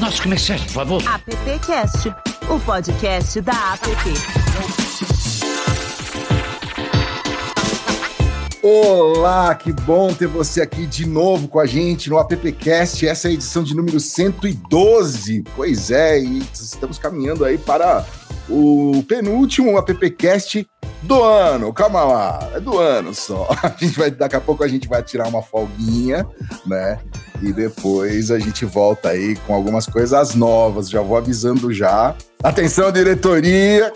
Nossos comerciais, por favor. AppCast, o podcast da App. Olá, que bom ter você aqui de novo com a gente no AppCast. Essa é a edição de número 112. Pois é, e estamos caminhando aí para o penúltimo AppCast do ano. Calma lá, é do ano só. A gente vai, daqui a pouco a gente vai tirar uma folguinha, né? E depois a gente volta aí com algumas coisas novas. Já vou avisando já. Atenção, diretoria!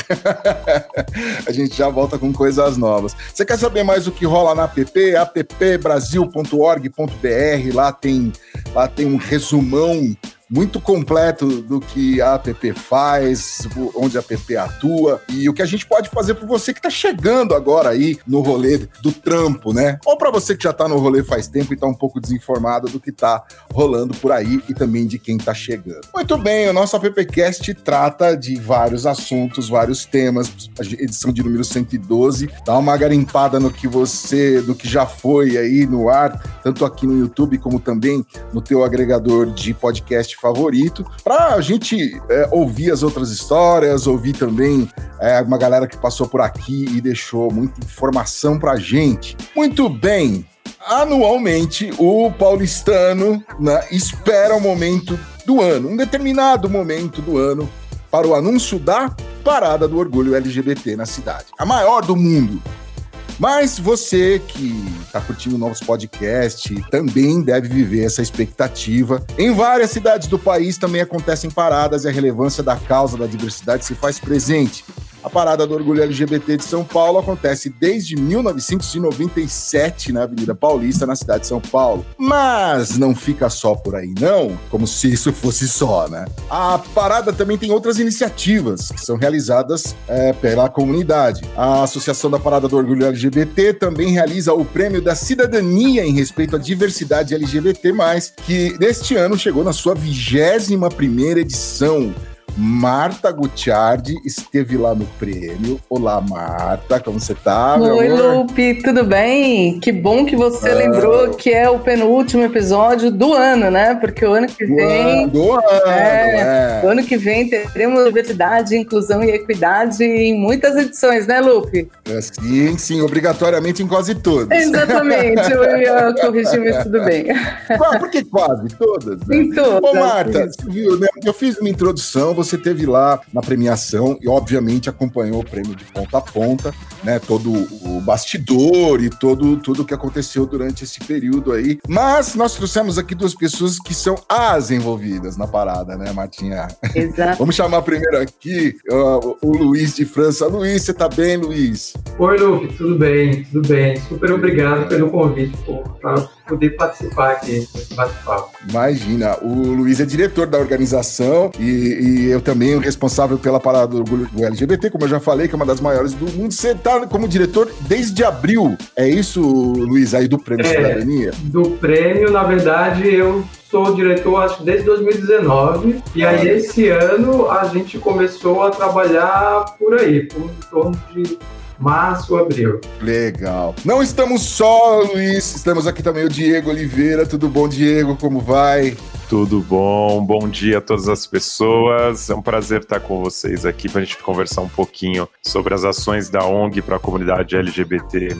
a gente já volta com coisas novas. Você quer saber mais o que rola na app? appbrasil.org.br. Lá tem, lá tem um resumão muito completo do que a app faz, onde a app atua e o que a gente pode fazer por você que está chegando agora aí no rolê do trampo, né? Ou para você que já está no rolê faz tempo e está um pouco desinformado do que está rolando por aí e também de quem está chegando. Muito bem, o nosso appcast trata de vários assuntos, vários temas, edição de número 112, dá uma garimpada no que você, do que já foi aí no ar, tanto aqui no YouTube como também no teu agregador de podcast favorito, para a gente é, ouvir as outras histórias, ouvir também é, uma galera que passou por aqui e deixou muita informação para gente. Muito bem, anualmente o paulistano né, espera o momento do ano, um determinado momento do ano, para o anúncio da Parada do Orgulho LGBT na cidade, a maior do mundo. Mas você que está curtindo novos podcasts também deve viver essa expectativa. Em várias cidades do país também acontecem paradas e a relevância da causa da diversidade se faz presente. A Parada do Orgulho LGBT de São Paulo acontece desde 1997 na Avenida Paulista, na cidade de São Paulo. Mas não fica só por aí, não, como se isso fosse só, né? A parada também tem outras iniciativas que são realizadas é, pela comunidade. A Associação da Parada do Orgulho LGBT também realiza o Prêmio da Cidadania em respeito à diversidade LGBT, que neste ano chegou na sua 21 primeira edição. Marta Gutiardi esteve lá no prêmio. Olá, Marta, como você tá? Oi, Lupe, tudo bem? Que bom que você ah. lembrou que é o penúltimo episódio do ano, né? Porque o ano que vem. Do ano, é, é. O ano que vem teremos diversidade, inclusão e equidade em muitas edições, né, Lupe? É, sim, sim, obrigatoriamente em quase todas. Exatamente, eu ia corrigir, mas tudo bem. Por que quase todas? Né? Em todas. Ô, Marta, você viu, né? Eu fiz uma introdução, você você teve lá na premiação e, obviamente, acompanhou o prêmio de ponta a ponta, né? Todo o bastidor e todo tudo que aconteceu durante esse período aí. Mas nós trouxemos aqui duas pessoas que são as envolvidas na parada, né, Martinha? Exato. Vamos chamar primeiro aqui uh, o Luiz de França. Luiz, você tá bem, Luiz? Oi, Luke, tudo bem, tudo bem. Super obrigado pelo convite, para poder participar aqui desse bate-papo. Imagina, o Luiz é diretor da organização e, e eu também o responsável pela parada do orgulho LGBT, como eu já falei, que é uma das maiores do mundo. Você está como diretor desde abril. É isso, Luiz, aí do Prêmio é, Cidadania? Do prêmio, na verdade, eu sou diretor acho desde 2019 e aí esse ano a gente começou a trabalhar por aí, por em torno de março, abril. Legal. Não estamos só, Luiz, estamos aqui também o Diego Oliveira. Tudo bom, Diego? Como vai? Tudo bom? Bom dia a todas as pessoas. É um prazer estar com vocês aqui para a gente conversar um pouquinho sobre as ações da ONG para a comunidade LGBT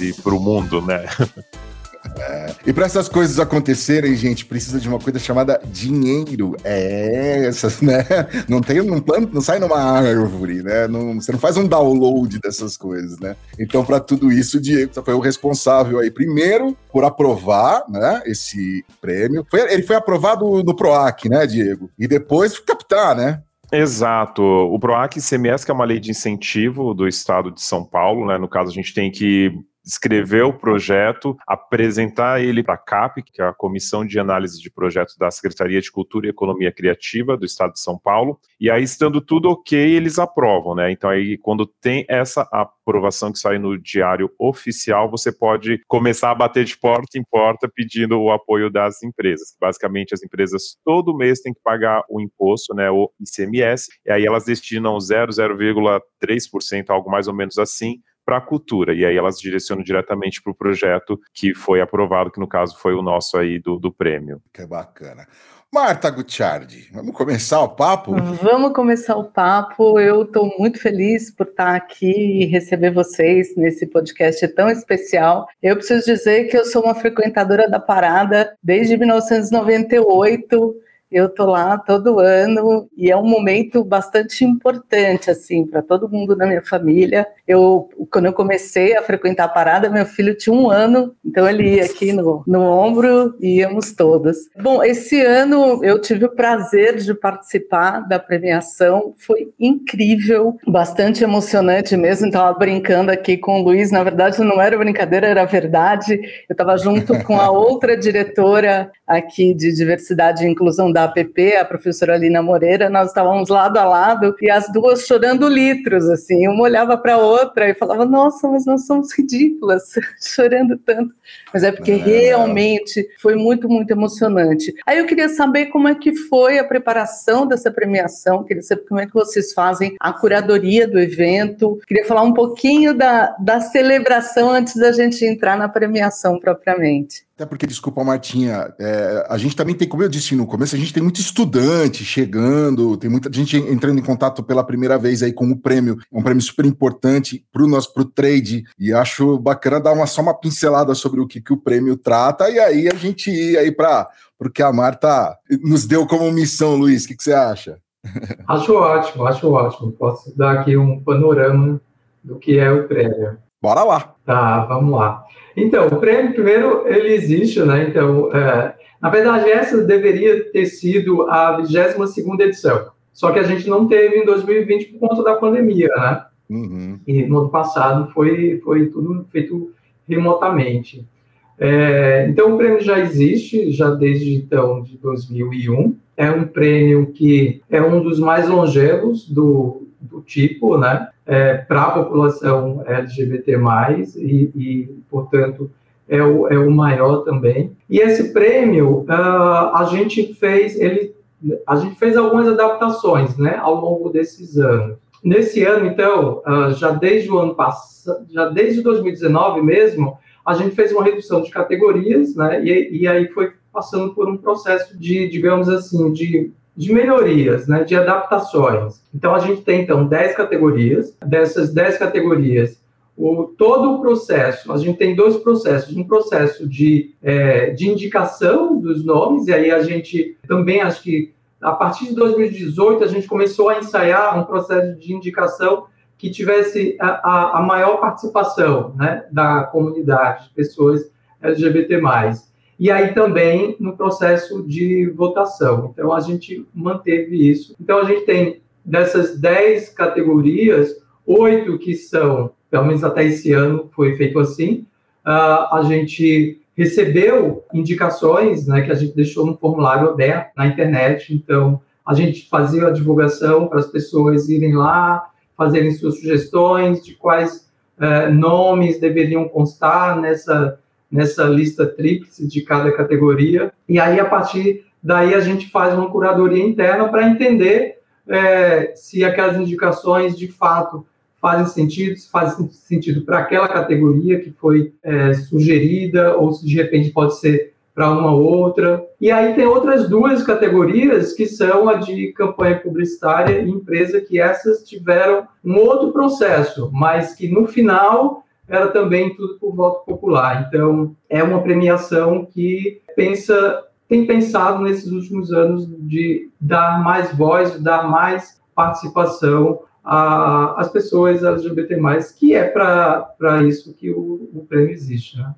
e para o mundo, né? É. E para essas coisas acontecerem, gente, precisa de uma coisa chamada dinheiro. É, essas, né? Não tem um plano, não sai numa árvore, né? Não, você não faz um download dessas coisas, né? Então, para tudo isso, o Diego foi o responsável aí, primeiro, por aprovar, né, esse prêmio. Foi, ele foi aprovado no PROAC, né, Diego? E depois captar, né? Exato. O PROAC ICMS, que é uma lei de incentivo do estado de São Paulo, né? No caso, a gente tem que escrever o projeto, apresentar ele para a CAP, que é a Comissão de Análise de Projetos da Secretaria de Cultura e Economia Criativa do Estado de São Paulo, e aí estando tudo ok, eles aprovam, né? Então aí quando tem essa aprovação que sai no diário oficial, você pode começar a bater de porta em porta pedindo o apoio das empresas. Basicamente as empresas todo mês têm que pagar o imposto, né, o ICMS, e aí elas destinam 0,3%, algo mais ou menos assim, para a cultura. E aí elas direcionam diretamente para o projeto que foi aprovado, que no caso foi o nosso aí do, do prêmio. Que bacana. Marta Gutiardi, vamos começar o papo? Vamos começar o papo. Eu estou muito feliz por estar aqui e receber vocês nesse podcast tão especial. Eu preciso dizer que eu sou uma frequentadora da parada desde 1998 eu tô lá todo ano e é um momento bastante importante assim para todo mundo da minha família. Eu quando eu comecei a frequentar a parada, meu filho tinha um ano, então ele ia aqui no, no ombro e íamos todos. Bom, esse ano eu tive o prazer de participar da premiação, foi incrível, bastante emocionante mesmo. Estava brincando aqui com o Luiz, na verdade não era brincadeira, era verdade. Eu estava junto com a outra diretora aqui de diversidade e inclusão da da APP, a professora Alina Moreira, nós estávamos lado a lado e as duas chorando litros, assim, uma olhava para a outra e falava, nossa, mas nós somos ridículas, chorando tanto. Mas é porque é. realmente foi muito, muito emocionante. Aí eu queria saber como é que foi a preparação dessa premiação, queria saber como é que vocês fazem a curadoria do evento, queria falar um pouquinho da, da celebração antes da gente entrar na premiação propriamente. Até porque, desculpa, Martinha, é, a gente também tem, como eu disse no começo, a gente tem muito estudante chegando, tem muita gente entrando em contato pela primeira vez aí com o prêmio. É um prêmio super importante para o nosso pro trade. E acho bacana dar uma, só uma pincelada sobre o que, que o prêmio trata, e aí a gente ir aí para o que a Marta nos deu como missão, Luiz. O que, que você acha? Acho ótimo, acho ótimo. Posso dar aqui um panorama do que é o prêmio. Bora lá. Tá, vamos lá. Então, o prêmio, primeiro, ele existe, né? Então, é, na verdade, essa deveria ter sido a 22 edição. Só que a gente não teve em 2020 por conta da pandemia, né? Uhum. E no ano passado foi, foi tudo feito remotamente. É, então, o prêmio já existe, já desde então, de 2001. É um prêmio que é um dos mais longevos do, do tipo, né? É, para a população LGBT+, e, e portanto, é o, é o maior também. E esse prêmio, uh, a gente fez, ele, a gente fez algumas adaptações, né, ao longo desses anos. Nesse ano, então, uh, já desde o ano passado, já desde 2019 mesmo, a gente fez uma redução de categorias, né, e, e aí foi passando por um processo de, digamos assim, de de melhorias, né, de adaptações. Então, a gente tem, então, 10 categorias. Dessas 10 categorias, o, todo o processo, a gente tem dois processos. Um processo de, é, de indicação dos nomes, e aí a gente também, acho que a partir de 2018, a gente começou a ensaiar um processo de indicação que tivesse a, a, a maior participação né, da comunidade, de pessoas LGBT+. E aí também no processo de votação. Então a gente manteve isso. Então a gente tem dessas 10 categorias, oito que são, pelo menos até esse ano foi feito assim, uh, a gente recebeu indicações, né, que a gente deixou no formulário aberto na internet, então a gente fazia a divulgação para as pessoas irem lá, fazerem suas sugestões de quais uh, nomes deveriam constar nessa nessa lista tríplice de cada categoria. E aí, a partir daí, a gente faz uma curadoria interna para entender é, se aquelas indicações de fato fazem sentido, se fazem sentido para aquela categoria que foi é, sugerida, ou se de repente pode ser para uma outra. E aí tem outras duas categorias, que são a de campanha publicitária e empresa, que essas tiveram um outro processo, mas que no final era também tudo por voto popular. Então, é uma premiação que pensa, tem pensado nesses últimos anos de dar mais voz, dar mais participação às pessoas LGBT+, que é para isso que o, o prêmio existe, né?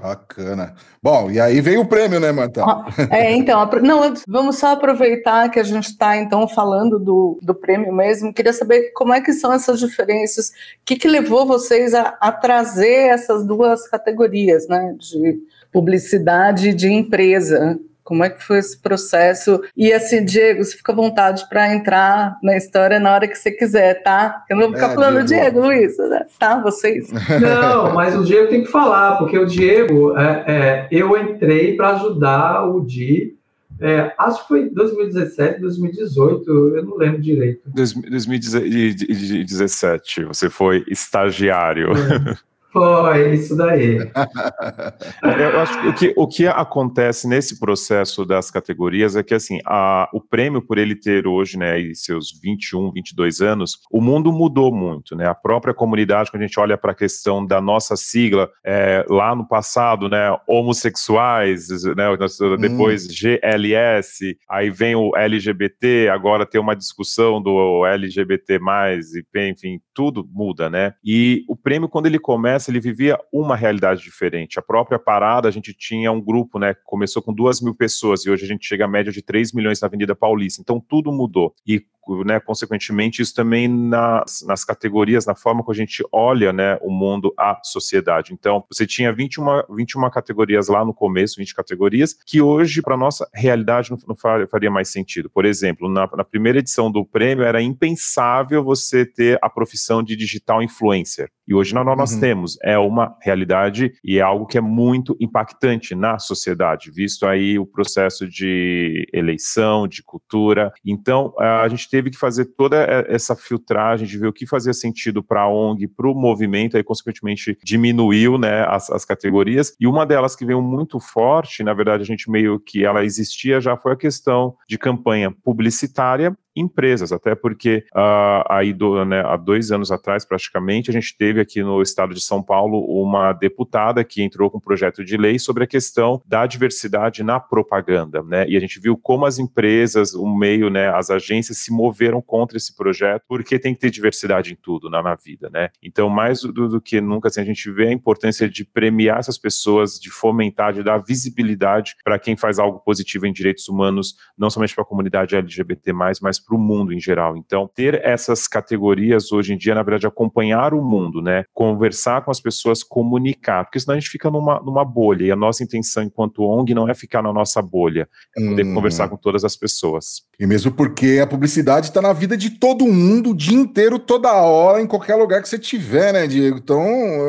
Bacana. Bom, e aí veio o prêmio, né, Marta? É, então, não, vamos só aproveitar que a gente está, então, falando do, do prêmio mesmo. Queria saber como é que são essas diferenças, o que, que levou vocês a, a trazer essas duas categorias, né, de publicidade e de empresa. Como é que foi esse processo? E assim, Diego, você fica à vontade para entrar na história na hora que você quiser, tá? Eu não vou ficar é, falando Diego, Diego Luiz, né? tá? Vocês. Não, mas o Diego tem que falar, porque o Diego, é, é, eu entrei para ajudar o Di É, acho que foi 2017, 2018, eu não lembro direito. 2017, você foi estagiário. É. Foi, isso daí. Eu acho que o, que o que acontece nesse processo das categorias é que, assim, a, o prêmio, por ele ter hoje, né, seus 21, 22 anos, o mundo mudou muito, né? A própria comunidade, quando a gente olha para a questão da nossa sigla, é, lá no passado, né, homossexuais, né, depois hum. GLS, aí vem o LGBT, agora tem uma discussão do LGBT+, e, enfim, tudo muda, né? E o prêmio, quando ele começa ele vivia uma realidade diferente. A própria parada, a gente tinha um grupo, né? Começou com duas mil pessoas e hoje a gente chega a média de 3 milhões na Avenida Paulista. Então tudo mudou. E né, consequentemente, isso também nas, nas categorias, na forma que a gente olha né, o mundo, a sociedade. Então, você tinha 21, 21 categorias lá no começo, 20 categorias, que hoje, para nossa realidade, não, não, faria mais sentido. Por exemplo, na, na, primeira edição do prêmio, era impensável você ter a profissão de digital influencer. E hoje nós, nós uhum. temos. É uma realidade e é algo que é muito impactante na sociedade, visto aí o processo de eleição, de cultura. Então, a gente teve que fazer toda essa filtragem de ver o que fazia sentido para a ONG, para o movimento, aí consequentemente diminuiu né, as, as, categorias. E uma delas que veio muito forte, na verdade a gente meio que ela existia já foi a questão de campanha publicitária empresas, até porque uh, aí do, né, há dois anos atrás, praticamente, a gente teve aqui no estado de São Paulo uma deputada que entrou com um projeto de lei sobre a questão da diversidade na propaganda, né? E a gente viu como as empresas, o meio, né, as agências se moveram contra esse projeto, porque tem que ter diversidade em tudo na, na vida, né? Então, mais do, do que nunca, assim, a gente vê a importância de premiar essas pessoas, de fomentar, de dar visibilidade para quem faz algo positivo em direitos humanos, não somente para a comunidade LGBT+, mas para o mundo em geral. Então, ter essas categorias hoje em dia, na verdade, acompanhar o mundo, né? Conversar com as pessoas, comunicar, porque senão a gente fica numa, numa bolha. E a nossa intenção enquanto ONG não é ficar na nossa bolha, é poder hum. conversar com todas as pessoas. E mesmo porque a publicidade está na vida de todo mundo o dia inteiro, toda hora, em qualquer lugar que você tiver, né, Diego? Então,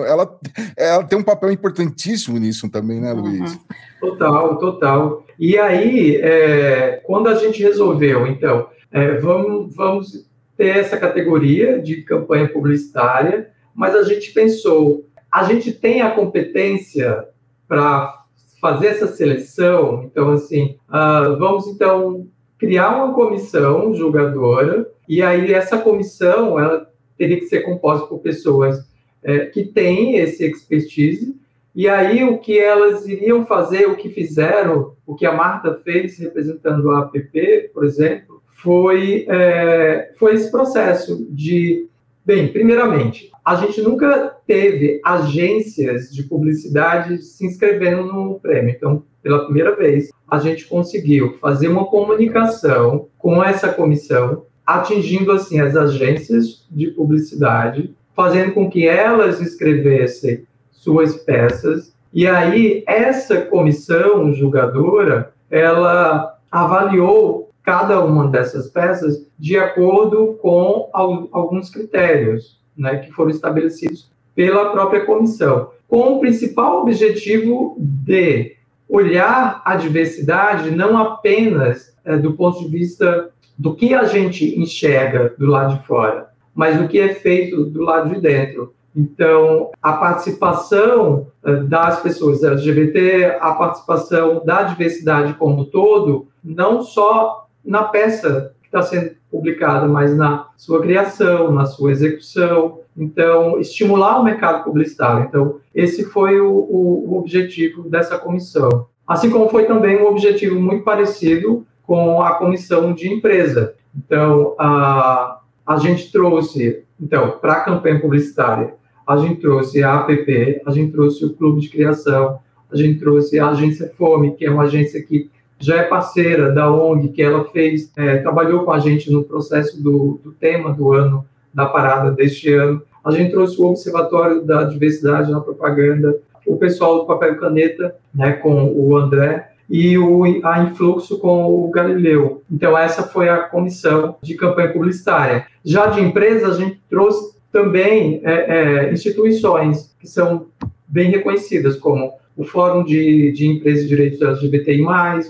ela, ela tem um papel importantíssimo nisso também, né, Luiz? Uhum. Total, total. E aí, é, quando a gente resolveu, então, é, vamos, vamos ter essa categoria de campanha publicitária, mas a gente pensou, a gente tem a competência para fazer essa seleção, então assim, uh, vamos então criar uma comissão julgadora e aí essa comissão ela teria que ser composta por pessoas é, que têm esse expertise e aí o que elas iriam fazer, o que fizeram, o que a Marta fez representando a APP, por exemplo, foi, é, foi esse processo de. Bem, primeiramente, a gente nunca teve agências de publicidade se inscrevendo no prêmio. Então, pela primeira vez, a gente conseguiu fazer uma comunicação com essa comissão, atingindo assim as agências de publicidade, fazendo com que elas escrevessem suas peças. E aí essa comissão julgadora, ela avaliou cada uma dessas peças de acordo com alguns critérios né, que foram estabelecidos pela própria comissão, com o principal objetivo de olhar a diversidade não apenas é, do ponto de vista do que a gente enxerga do lado de fora, mas do que é feito do lado de dentro. Então, a participação é, das pessoas LGBT, a participação da diversidade como um todo, não só na peça que está sendo publicada, mas na sua criação, na sua execução. Então, estimular o mercado publicitário. Então, esse foi o, o, o objetivo dessa comissão. Assim como foi também um objetivo muito parecido com a comissão de empresa. Então, a, a gente trouxe, então, para a campanha publicitária, a gente trouxe a APP, a gente trouxe o Clube de Criação, a gente trouxe a agência Fome, que é uma agência que já é parceira da ONG, que ela fez, é, trabalhou com a gente no processo do, do tema do ano, da parada deste ano. A gente trouxe o Observatório da Diversidade na Propaganda, o pessoal do Papel e Caneta, né, com o André, e o, a Influxo com o Galileu. Então, essa foi a comissão de campanha publicitária. Já de empresa, a gente trouxe também é, é, instituições que são bem reconhecidas, como o Fórum de, de Empresas de Direitos LGBTI+,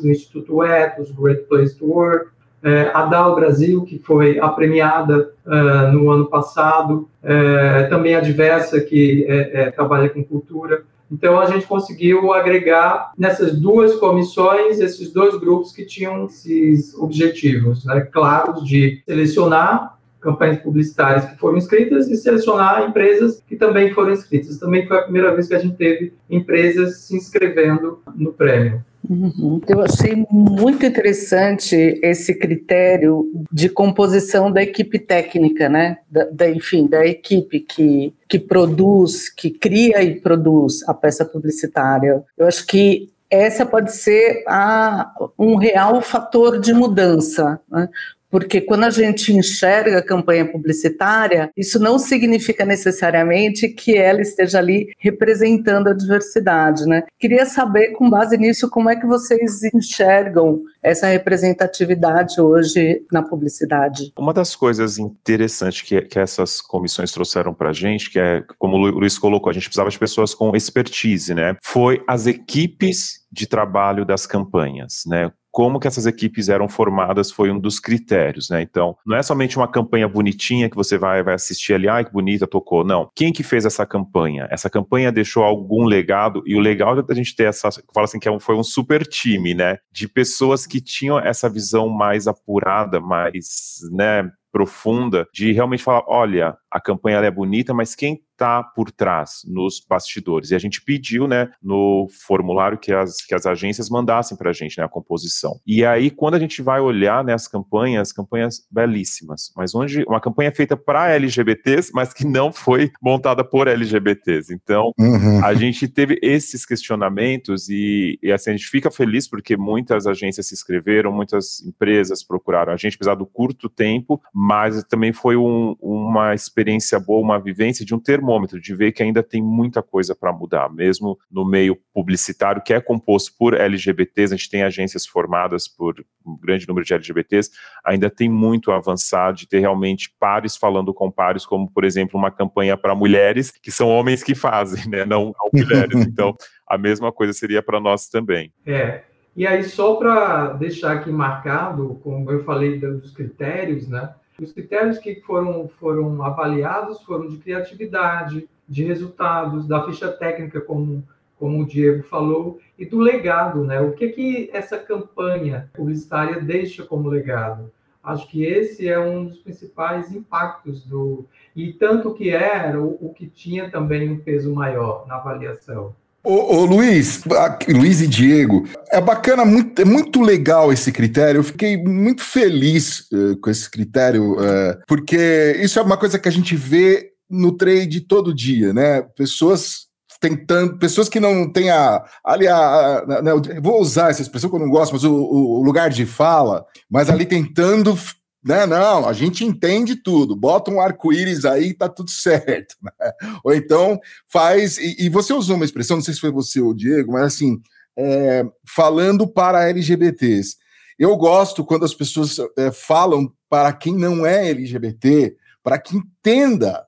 o Instituto Ethos, Great Place to Work, é, a DAO Brasil, que foi a premiada uh, no ano passado, é, também a Diversa, que é, trabalha com cultura. Então, a gente conseguiu agregar nessas duas comissões esses dois grupos que tinham esses objetivos né, claros de selecionar campanhas publicitárias que foram inscritas e selecionar empresas que também foram inscritas. Também foi a primeira vez que a gente teve empresas se inscrevendo no prêmio. Uhum. Eu achei muito interessante esse critério de composição da equipe técnica, né? Da, da, enfim, da equipe que, que produz, que cria e produz a peça publicitária. Eu acho que essa pode ser a, um real fator de mudança, né? Porque quando a gente enxerga a campanha publicitária, isso não significa necessariamente que ela esteja ali representando a diversidade, né? Queria saber, com base nisso, como é que vocês enxergam essa representatividade hoje na publicidade. Uma das coisas interessantes que, que essas comissões trouxeram para a gente, que é, como o Luiz colocou, a gente precisava de pessoas com expertise, né? Foi as equipes de trabalho das campanhas, né? Como que essas equipes eram formadas foi um dos critérios, né? Então, não é somente uma campanha bonitinha que você vai, vai assistir ali, ai que bonita, tocou. Não. Quem que fez essa campanha? Essa campanha deixou algum legado, e o legal da gente ter essa, fala assim que é foi um super time, né? De pessoas que tinham essa visão mais apurada, mais, né, profunda, de realmente falar, olha, a campanha é bonita, mas quem está por trás nos bastidores. E a gente pediu, né, no formulário que as, que as agências mandassem para a gente, né, a composição. E aí, quando a gente vai olhar né, as campanhas, campanhas belíssimas, mas onde uma campanha feita para LGBTs, mas que não foi montada por LGBTs. Então, uhum. a gente teve esses questionamentos e, e assim, a gente fica feliz porque muitas agências se inscreveram, muitas empresas procuraram a gente, apesar do curto tempo, mas também foi um, uma experiência boa, uma vivência de um termo termômetro de ver que ainda tem muita coisa para mudar, mesmo no meio publicitário, que é composto por LGBTs, a gente tem agências formadas por um grande número de LGBTs, ainda tem muito a avançar de ter realmente pares falando com pares, como, por exemplo, uma campanha para mulheres, que são homens que fazem, né, não, não mulheres. Então, a mesma coisa seria para nós também. É. E aí, só para deixar aqui marcado, como eu falei dos critérios, né? Os critérios que foram, foram avaliados foram de criatividade, de resultados, da ficha técnica, como, como o Diego falou, e do legado, né? O que, que essa campanha publicitária deixa como legado? Acho que esse é um dos principais impactos do. E tanto que era o, o que tinha também um peso maior na avaliação. Ô, ô, Luiz, Luiz e Diego, é bacana, muito, é muito legal esse critério. Eu fiquei muito feliz uh, com esse critério, uh, porque isso é uma coisa que a gente vê no trade todo dia, né? Pessoas tentando, pessoas que não têm a. Ali, a, a, a, né, vou usar essa expressão que eu não gosto, mas o, o lugar de fala, mas ali tentando né? Não, a gente entende tudo. Bota um arco-íris aí tá tudo certo. Né? Ou então faz. E, e, você usou uma expressão, não sei se foi você ou o Diego, mas assim, é, falando para LGBTs. Eu gosto quando as pessoas é, falam para quem não é LGBT, para que entenda.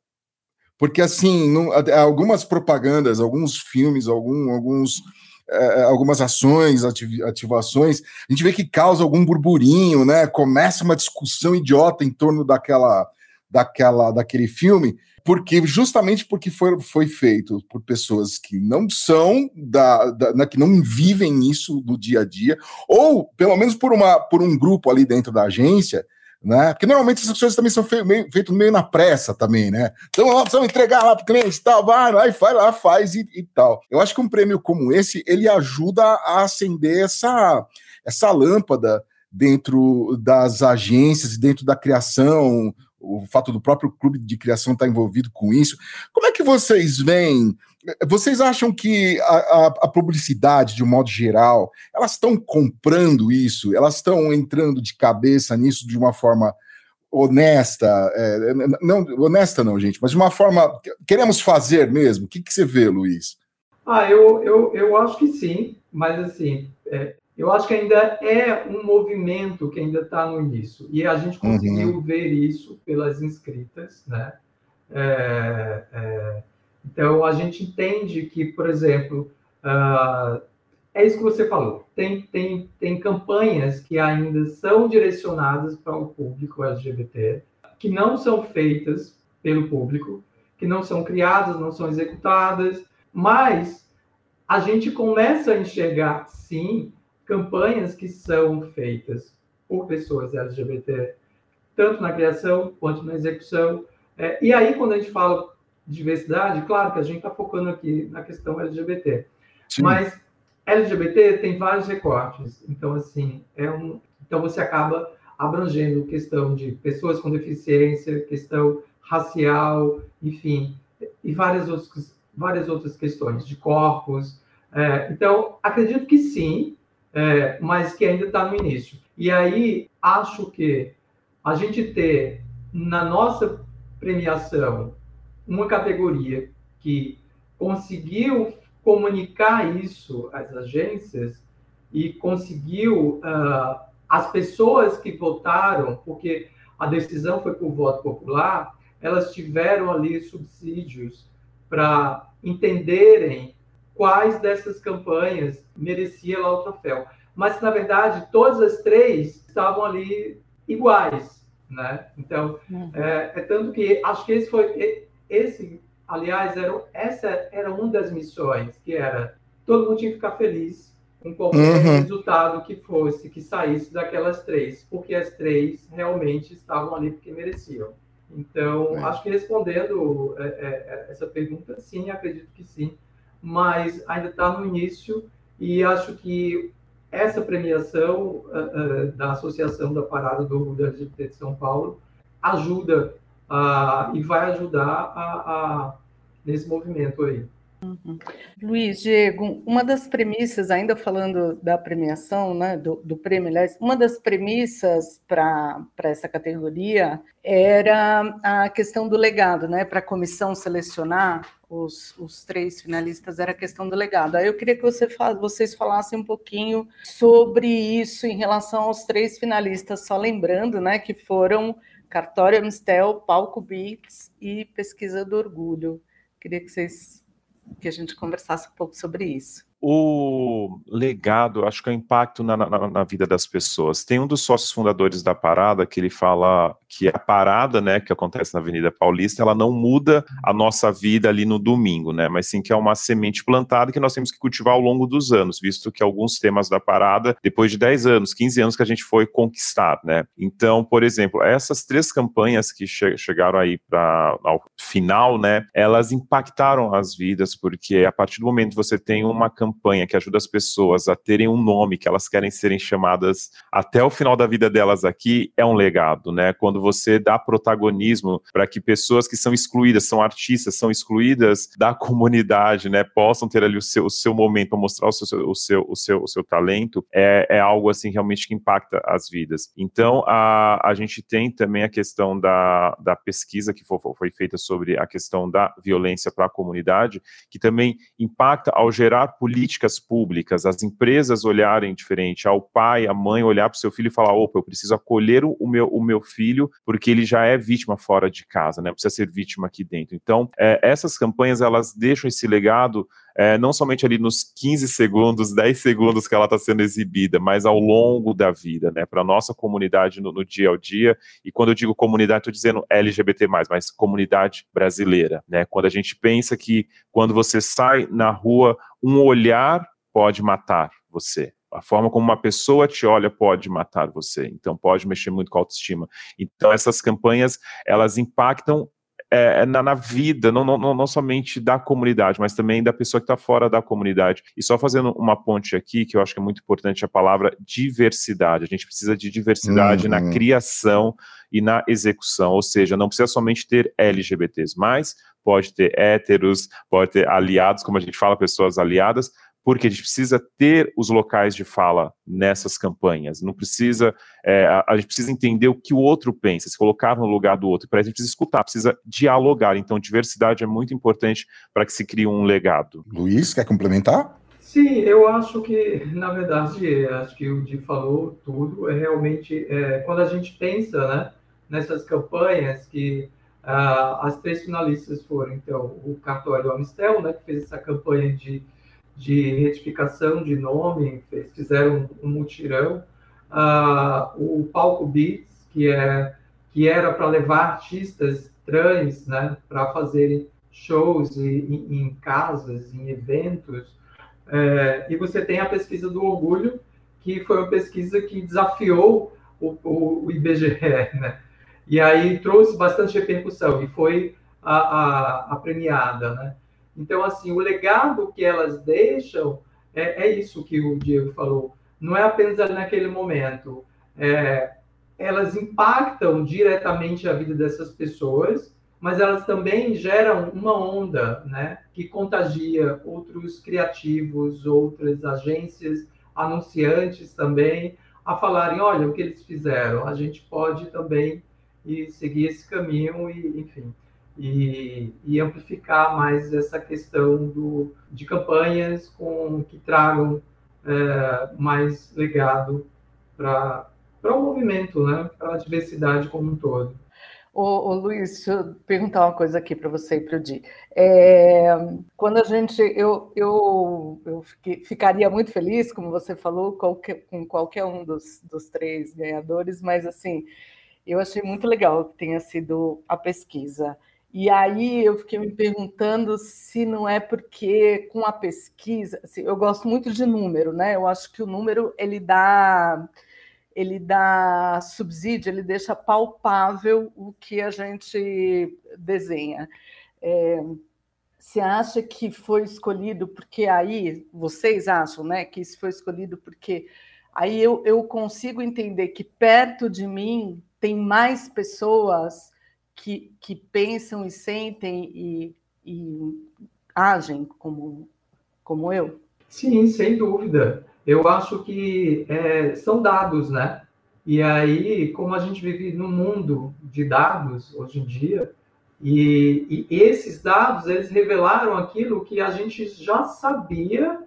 Porque, assim, não, algumas propagandas, alguns filmes, algum, alguns é, é, algumas ações, ativações, a gente vê que causa algum burburinho, né? Começa uma discussão idiota em torno daquela, daquela, daquele filme, porque justamente porque foi, foi feito por pessoas que não são da, da né, que não vivem isso do dia a dia, ou pelo menos por uma por um grupo ali dentro da agência né? Porque normalmente essas coisas também são feitas meio, feito meio na pressa também, né? Então, lá, precisamos entregar lá para o cliente, tal, vai, vai, vai lá, faz e, e, tal. Eu acho que um prêmio como esse, ele ajuda a acender essa, essa lâmpada dentro das agências, dentro da criação, o fato do próprio clube de criação estar envolvido com isso. Como é que vocês veem vocês acham que a, a, a, publicidade, de um modo geral, elas estão comprando isso? Elas estão entrando de cabeça nisso de uma forma honesta? É, não, honesta não, gente, mas de uma forma. Queremos fazer mesmo? O que, que você vê, Luiz? Ah, eu, eu, eu acho que sim, mas assim, é, eu acho que ainda é um movimento que ainda está no início. E a gente conseguiu uhum. ver isso pelas inscritas, né? É, é, então, a gente entende que, por exemplo, uh, é isso que você falou. Tem, tem, tem campanhas que ainda são direcionadas para o público LGBT, que não são feitas pelo público, que não são criadas, não são executadas, mas a gente começa a enxergar, sim, campanhas que são feitas por pessoas LGBT, tanto na criação quanto na execução. É, e aí, quando a gente fala diversidade, claro que a gente está focando aqui na questão LGBT, sim. mas LGBT tem vários recortes, então assim é um, então você acaba abrangendo questão de pessoas com deficiência, questão racial, enfim, e várias outras várias outras questões de corpos. É, então acredito que sim, é, mas que ainda está no início. E aí acho que a gente ter na nossa premiação uma categoria que conseguiu comunicar isso às agências e conseguiu uh, as pessoas que votaram, porque a decisão foi por voto popular, elas tiveram ali subsídios para entenderem quais dessas campanhas merecia lá o troféu. Mas, na verdade, todas as três estavam ali iguais, né? Então, uhum. é, é, tanto que acho que esse foi esse Aliás, era, essa era uma das missões, que era todo mundo tinha que ficar feliz com qualquer uhum. resultado que fosse, que saísse daquelas três, porque as três realmente estavam ali porque mereciam. Então, é. acho que respondendo é, é, essa pergunta, sim, acredito que sim, mas ainda está no início e acho que essa premiação uh, uh, da Associação da Parada do Orgulho LGBT de São Paulo ajuda e vai ajudar a, a, nesse movimento aí. Uhum. Luiz, Diego, uma das premissas, ainda falando da premiação, né, do, do prêmio, aliás, uma das premissas para essa categoria era a questão do legado, né, para a comissão selecionar os, os, três finalistas, era a questão do legado. Aí eu queria que você, vocês falassem um pouquinho sobre isso em relação aos três finalistas, só lembrando, né, que foram Cartório Amistel, Palco Beats e Pesquisa do Orgulho. Queria que vocês que a gente conversasse um pouco sobre isso o legado, acho que é o impacto na, na, na, vida das pessoas. Tem um dos sócios fundadores da parada que ele fala que a parada, né, que acontece na Avenida Paulista, ela não muda a nossa vida ali no domingo, né, mas sim que é uma semente plantada que nós temos que cultivar ao longo dos anos, visto que alguns temas da parada, depois de 10 anos, 15 anos que a gente foi conquistar, né. Então, por exemplo, essas três campanhas que che chegaram aí para ao final, né, elas impactaram as vidas, porque a partir do momento que você tem uma campanha campanha que ajuda as pessoas a terem um nome que elas querem serem chamadas até o final da vida delas aqui, é um legado, né? Quando você dá protagonismo para que pessoas que são excluídas, são artistas, são excluídas da comunidade, né, possam ter ali o seu, o seu momento para mostrar o seu, o seu, o seu, o seu talento, é, é algo assim realmente que impacta as vidas. Então, a, a gente tem também a questão da, da pesquisa que foi, foi feita sobre a questão da violência para a comunidade, que também impacta ao gerar políticas políticas públicas, as empresas olharem diferente, ao pai, a mãe olhar para o seu filho e falar: opa, eu preciso acolher o meu, o meu filho, porque ele já é vítima fora de casa, né? Precisa ser vítima aqui dentro. Então, é, essas campanhas elas deixam esse legado é, não somente ali nos 15 segundos, 10 segundos que ela está sendo exibida, mas ao longo da vida, né, para a nossa comunidade no, no, dia ao dia. E quando eu digo comunidade, estou dizendo LGBT, mas comunidade brasileira. Né, quando a gente pensa que quando você sai na rua, um olhar pode matar você. A forma como uma pessoa te olha pode matar você, então pode mexer muito com a autoestima. Então essas campanhas elas impactam é, é, na, na, vida, não, não, não somente da comunidade, mas também da pessoa que está fora da comunidade. E só fazendo uma ponte aqui, que eu acho que é muito importante a palavra diversidade. A gente precisa de diversidade uhum. na criação e na execução, ou seja, não precisa somente ter LGBTs, mas pode ter héteros, pode ter aliados, como a gente fala, pessoas aliadas, porque a gente precisa ter os locais de fala nessas campanhas. Não precisa, é, a, a, gente precisa entender o que o outro pensa, se colocar no lugar do outro. Para a gente precisa escutar, precisa dialogar. Então, diversidade é muito importante para que se crie um legado. Luiz, quer complementar? Sim, eu acho que, na verdade, acho que o Di falou tudo. É realmente é, quando a gente pensa, né, nessas campanhas que uh, as três finalistas foram, então, o Cartório Amistel, né, que fez essa campanha de de retificação de nome, fizeram um mutirão. Uh, o Palco Beats, que, é, que era para levar artistas trans né, para fazerem shows em, em, casas, em eventos. É, e você tem a pesquisa do orgulho, que foi uma pesquisa que desafiou o, o, o IBGE, né? E aí trouxe bastante repercussão e foi a, a, a premiada, né? Então, assim, o legado que elas deixam é, é, isso que o Diego falou. Não é apenas naquele momento. É, elas impactam diretamente a vida dessas pessoas, mas elas também geram uma onda, né, que contagia outros criativos, outras agências, anunciantes também, a falarem, olha, o que eles fizeram, a gente pode também ir seguir esse caminho e, enfim, e, e, amplificar mais essa questão do, de campanhas com que tragam é, mais legado para o movimento, né, para a diversidade como um todo. Ô, ô, Luiz, deixa eu perguntar uma coisa aqui para você e para o Di. É, quando a gente, eu, eu, eu ficaria muito feliz, como você falou, qualquer, com qualquer um dos, dos três ganhadores, mas assim, eu achei muito legal que tenha sido a pesquisa. E aí eu fiquei me perguntando se não é porque com a pesquisa, assim, eu gosto muito de número, né? Eu acho que o número ele dá ele dá subsídio, ele deixa palpável o que a gente desenha. É, você acha que foi escolhido porque aí, vocês acham né, que isso foi escolhido porque aí eu, eu consigo entender que perto de mim tem mais pessoas que, que pensam e sentem e, e agem como, como eu? Sim, sem dúvida eu acho que é, são dados, né? E aí, como a gente vive num mundo de dados hoje em dia, e, e, esses dados eles revelaram aquilo que a gente já sabia,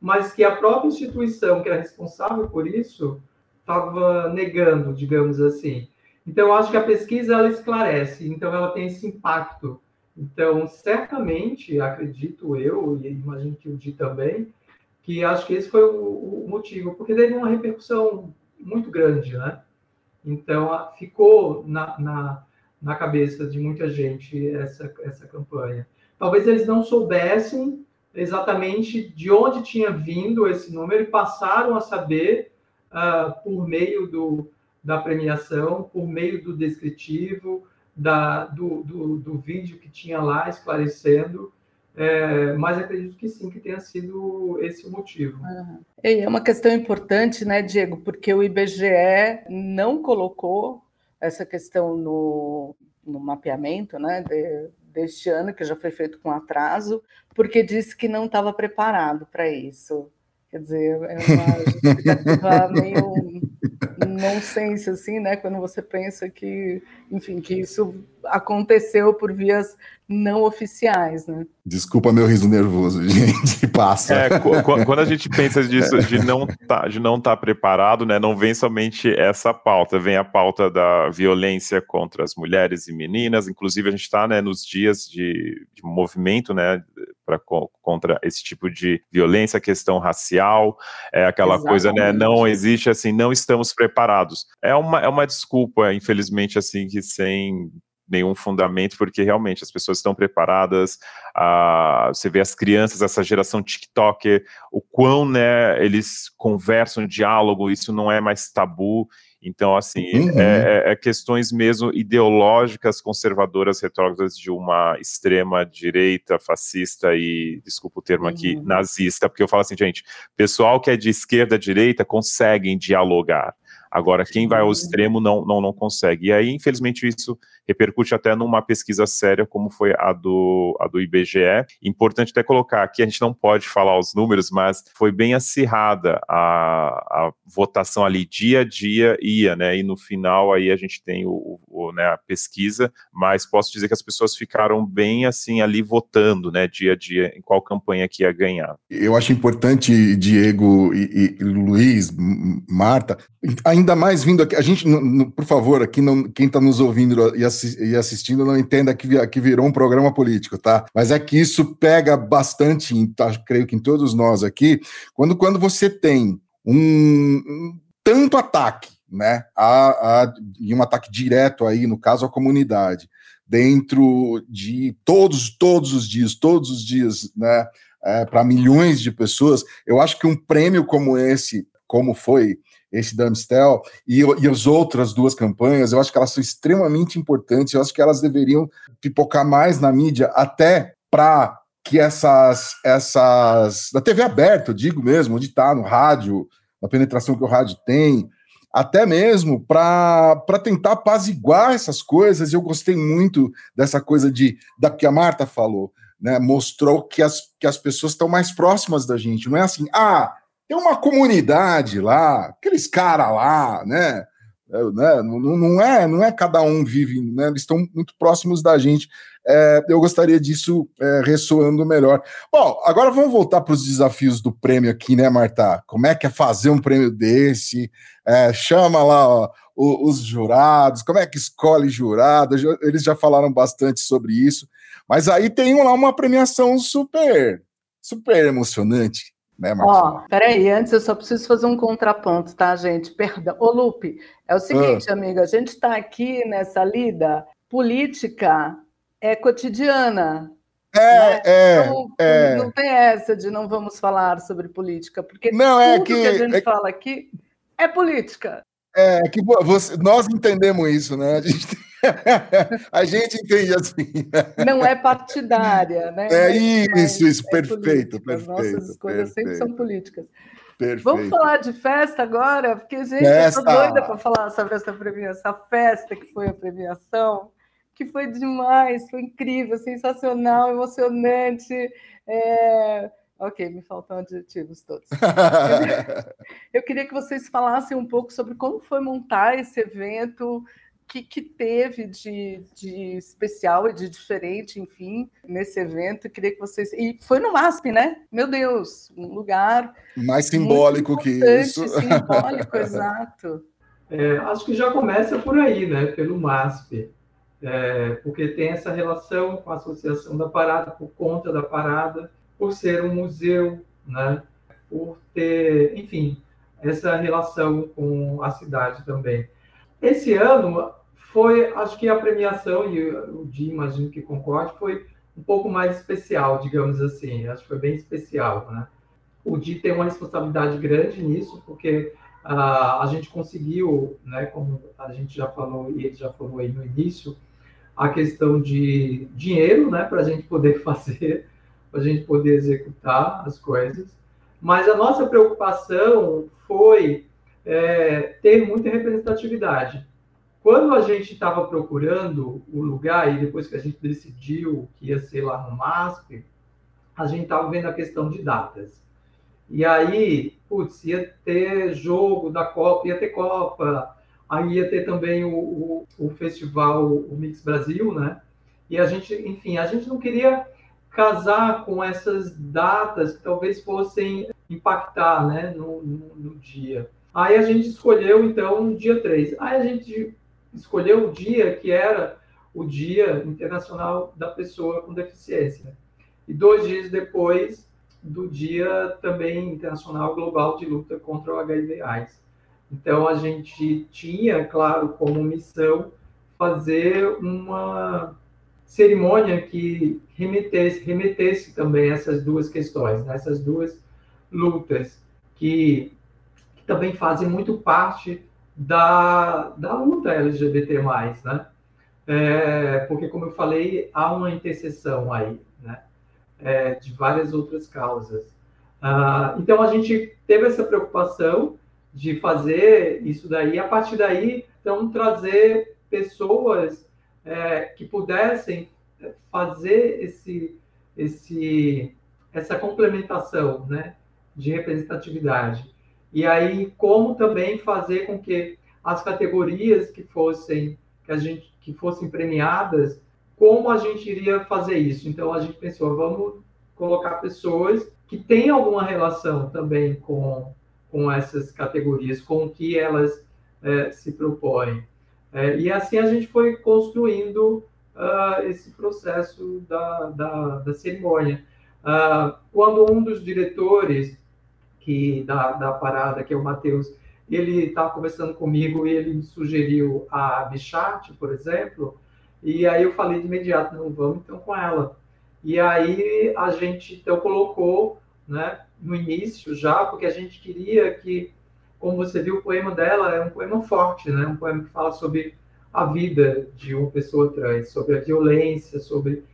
mas que a própria instituição que é responsável por isso estava negando, digamos assim. Então, eu acho que a pesquisa ela esclarece, então ela tem esse impacto. Então, certamente, acredito eu, e imagino que o Di também, que acho que esse foi o, o motivo, porque teve uma repercussão muito grande, né? Então, ficou na, na, na, cabeça de muita gente essa, essa campanha. Talvez eles não soubessem exatamente de onde tinha vindo esse número e passaram a saber uh, por meio do, da premiação, por meio do descritivo, da, do, do, do vídeo que tinha lá esclarecendo é, mas acredito que sim, que tenha sido esse o motivo. É uma questão importante, né, Diego, porque o IBGE não colocou essa questão no, no mapeamento né, de, deste ano, que já foi feito com atraso, porque disse que não estava preparado para isso. Quer dizer, é uma justificativa meio nonsense, assim, né? Quando você pensa que, enfim, que isso aconteceu por vias não oficiais, né? Desculpa meu riso nervoso, gente, passa. É, quando a gente pensa disso, de não tá, de não estar tá preparado, né, não vem somente essa pauta, vem a pauta da violência contra as mulheres e meninas, inclusive a gente está, né, nos dias de, de movimento, né, pra, contra esse tipo de violência, questão racial, é aquela Exatamente. coisa, né, não existe, assim, não estamos preparados. É uma, é uma desculpa, infelizmente, assim, que sem nenhum fundamento, porque realmente as pessoas estão preparadas. Uh, você vê as crianças, essa geração TikToker, o quão né, eles conversam, diálogo, isso não é mais tabu. Então, assim, uhum. é, é, é, questões mesmo ideológicas, conservadoras, retrógradas de uma extrema direita, fascista e, desculpa o termo aqui, uhum. nazista, porque eu falo assim, gente, pessoal que é de esquerda, direita, conseguem dialogar. Agora, quem vai ao extremo não, não, não consegue. E aí, infelizmente, isso repercute até numa pesquisa séria, como foi a do, a do IBGE. Importante até colocar aqui, a gente não pode falar os números, mas foi bem acirrada a, a votação ali, dia a dia ia, né? E no final aí a gente tem o, o né, a pesquisa, mas posso dizer que as pessoas ficaram bem assim ali votando, né? Dia a dia, em qual campanha que ia ganhar. Eu acho importante, Diego e, e Luiz, Marta, ainda mais vindo aqui, a gente, por favor, aqui não, quem está nos ouvindo e assistindo não entenda que, que virou um programa político, tá? Mas é que isso pega bastante, tá, creio que em todos nós aqui, quando, quando você tem um, um tanto ataque, né, a, a, e um ataque direto aí, no caso, à comunidade, dentro de todos, todos os dias, todos os dias, né, é, para milhões de pessoas, eu acho que um prêmio como esse, como foi esse da Amstel, e, e as outras duas campanhas, eu acho que elas são extremamente importantes, eu acho que elas deveriam pipocar mais na mídia, até para que essas, essas. da TV aberta, eu digo mesmo, onde está no rádio, na penetração que o rádio tem, até mesmo para tentar apaziguar essas coisas. Eu gostei muito dessa coisa de da que a Marta falou, né? Mostrou que as, que as pessoas estão mais próximas da gente. Não é assim, ah, tem uma comunidade lá, aqueles caras lá, né? É, né? Não, não, é, não é cada um vive, né? Eles estão muito próximos da gente. É, eu gostaria disso é, ressoando melhor. Bom, agora vamos voltar para os desafios do prêmio aqui, né, Marta? Como é que é fazer um prêmio desse? É, chama lá ó, os jurados, como é que escolhe jurado? Eles já falaram bastante sobre isso, mas aí tem lá uma premiação super, super emocionante né, Ó, peraí, antes eu só preciso fazer um contraponto, tá, gente? Perdão. Ô, Lupe, é o seguinte, ah. amiga, a gente está aqui nessa lida, política é cotidiana. É, né? é, então, é. Não tem essa de não vamos falar sobre política, porque não, é tudo que, que a gente é... fala aqui é política. É, que você, nós entendemos isso, né? A gente, a gente entende assim. Não é partidária, né? É isso, isso, é perfeito, perfeito. As nossas escolhas sempre são políticas. Perfeito. Vamos falar de festa agora? Porque, gente, festa. eu tô doida para falar sobre essa premiação, essa festa que foi a premiação, que foi demais, foi incrível, sensacional, emocionante. É Ok, me faltam adjetivos todos. Eu queria que vocês falassem um pouco sobre como foi montar esse evento, que, que teve de, de especial e de diferente, enfim, nesse evento. Queria que vocês. E foi no MASP, né? Meu Deus, um lugar. Mais simbólico que isso. Simbólico, exato. É, acho que já começa por aí, né? Pelo MASP. É, porque tem essa relação com a Associação da Parada, por conta da Parada por ser um museu, né? por ter, enfim, essa relação com a cidade também. Esse ano foi, acho que a premiação, e o Di, imagino que concorde, foi um pouco mais especial, digamos assim. Acho que foi bem especial, né? O Di tem uma responsabilidade grande nisso, porque uh, a gente conseguiu, né, como a gente já falou e ele já falou aí no início, a questão de dinheiro, né, para a gente poder fazer para a gente poder executar as coisas. Mas a nossa preocupação foi é, ter muita representatividade. Quando a gente estava procurando o lugar, e depois que a gente decidiu que ia ser lá no MASP, a gente estava vendo a questão de datas. E aí, putz, ia ter jogo da Copa, ia ter Copa, aí ia ter também o, o, o festival, o Mix Brasil, né? E a gente, enfim, a gente não queria casar com essas datas que talvez fossem impactar né, no, no, no dia. Aí a gente escolheu, então, o dia 3. Aí a gente escolheu o dia que era o Dia Internacional da Pessoa com Deficiência. E dois dias depois do Dia também Internacional Global de Luta contra o HIV/AIDS. Então a gente tinha, claro, como missão fazer uma cerimônia que remetesse, remetesse também essas duas questões, né? essas duas lutas que, que, também fazem muito parte da, da luta LGBT+, né? É, porque, como eu falei, há uma interseção aí, né? É, de várias outras causas. Ah, então, a gente teve essa preocupação de fazer isso daí, a partir daí, então, trazer pessoas é, que pudessem fazer esse, esse, essa complementação né, de representatividade. E aí, como também fazer com que as categorias que fossem, que a gente, que fossem premiadas, como a gente iria fazer isso? Então, a gente pensou, vamos colocar pessoas que têm alguma relação também com, com essas categorias, com o que elas é, se propõem. É, e assim a gente foi construindo uh, esse processo da, da, da cerimônia. Uh, quando um dos diretores que da, da parada, que é o Matheus, ele estava conversando comigo e ele me sugeriu a Bichat, por exemplo, e aí eu falei de imediato, não, vamos então com ela. E aí a gente então colocou, né, no início já, porque a gente queria que, como você viu, o poema dela é um poema forte, né, um poema que fala sobre a vida de uma pessoa trans, sobre a violência, sobre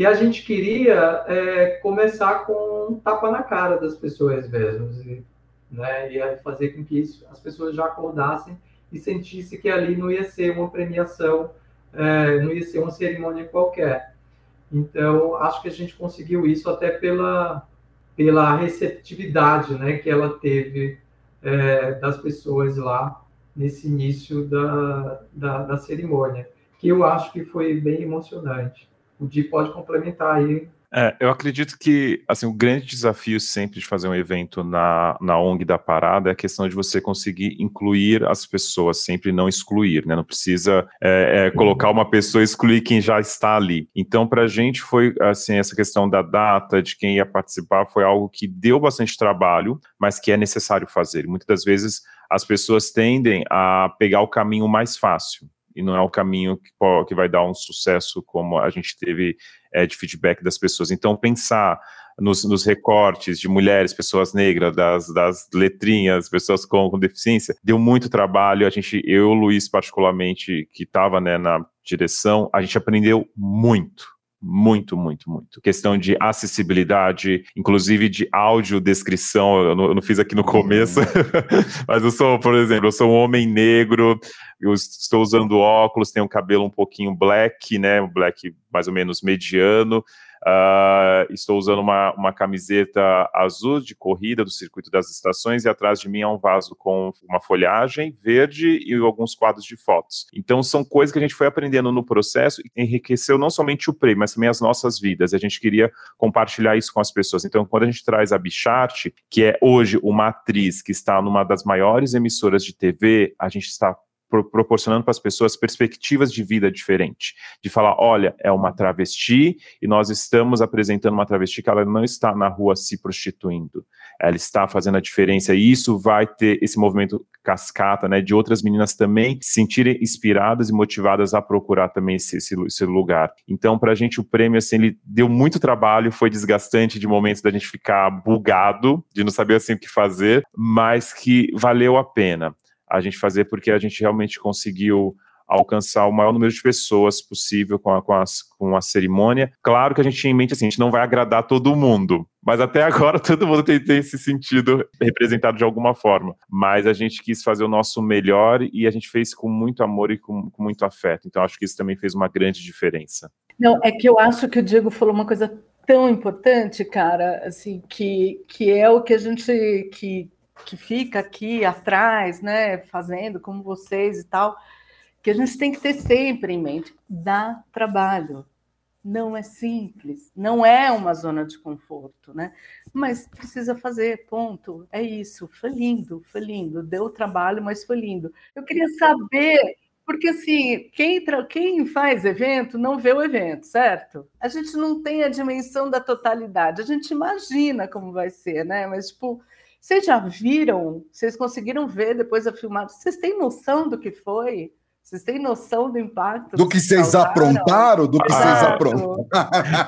e a gente queria é, começar com um tapa na cara das pessoas mesmo, e, né, e fazer com que isso, as pessoas já acordassem e sentissem que ali não ia ser uma premiação, é, não ia ser uma cerimônia qualquer. Então, acho que a gente conseguiu isso até pela, pela receptividade né, que ela teve é, das pessoas lá nesse início da, da, da cerimônia, que eu acho que foi bem emocionante o Di pode complementar aí. É, eu acredito que assim, o grande desafio sempre de fazer um evento na, na ONG da parada é a questão de você conseguir incluir as pessoas, sempre não excluir, né? Não precisa é, é, colocar uma pessoa e excluir quem já está ali. Então, para a gente foi assim, essa questão da data, de quem ia participar, foi algo que deu bastante trabalho, mas que é necessário fazer. Muitas das vezes as pessoas tendem a pegar o caminho mais fácil e não é o caminho que, que vai dar um sucesso como a gente teve é, de feedback das pessoas. Então, pensar nos, nos, recortes de mulheres, pessoas negras, das, das letrinhas, pessoas com, com, deficiência, deu muito trabalho. A gente, eu, Luiz, particularmente, que estava né, na direção, a gente aprendeu muito muito, muito, muito. Questão de acessibilidade, inclusive de audiodescrição, eu não, eu não fiz aqui no começo, uhum. mas eu sou, por exemplo, eu sou um homem negro, eu estou usando óculos, tenho um cabelo um pouquinho black, né, black mais ou menos mediano, Uh, estou usando uma, uma camiseta azul de corrida do circuito das estações e atrás de mim é um vaso com uma folhagem verde e alguns quadros de fotos. Então são coisas que a gente foi aprendendo no processo e enriqueceu não somente o prêmio, mas também as nossas vidas. E a gente queria compartilhar isso com as pessoas. Então quando a gente traz a Bichart, que é hoje uma atriz que está numa das maiores emissoras de TV, a gente está pro, proporcionando para as pessoas perspectivas de vida diferente. De falar, olha, é uma travesti e nós estamos apresentando uma travesti que ela não está na rua se prostituindo. Ela está fazendo a diferença e isso vai ter esse movimento cascata, né, de outras meninas também se sentirem inspiradas e motivadas a procurar também esse, esse, esse lugar. Então, para a gente, o prêmio, assim, ele deu muito trabalho, foi desgastante de momentos da gente ficar bugado, de não saber, assim, o que fazer, mas que valeu a pena a gente fazer, porque a gente realmente conseguiu alcançar o maior número de pessoas possível com a, com, as, com a cerimônia. Claro que a gente tinha em mente assim, a gente não vai agradar todo mundo, mas até agora todo mundo tem, tem esse sentido representado de alguma forma. Mas a gente quis fazer o nosso melhor e a gente fez com muito amor e com, com muito afeto. Então acho que isso também fez uma grande diferença. Não, é que eu acho que o Diego falou uma coisa tão importante, cara, assim, que, que é o que a gente que que fica aqui atrás, né, fazendo como vocês e tal, que a gente tem que ter sempre em mente, dá trabalho. Não é simples, não é uma zona de conforto, né? Mas precisa fazer, ponto. É isso. Foi lindo, foi lindo. Deu trabalho, mas foi lindo. Eu queria saber porque assim, quem, quem faz evento não vê o evento, certo? A gente não tem a dimensão da totalidade, a gente imagina como vai ser, né? Mas, tipo, vocês já viram? Vocês conseguiram ver depois da filmagem? Vocês têm noção do que foi? Vocês têm noção do impacto? Do que vocês aprontaram? Do que vocês aprontaram?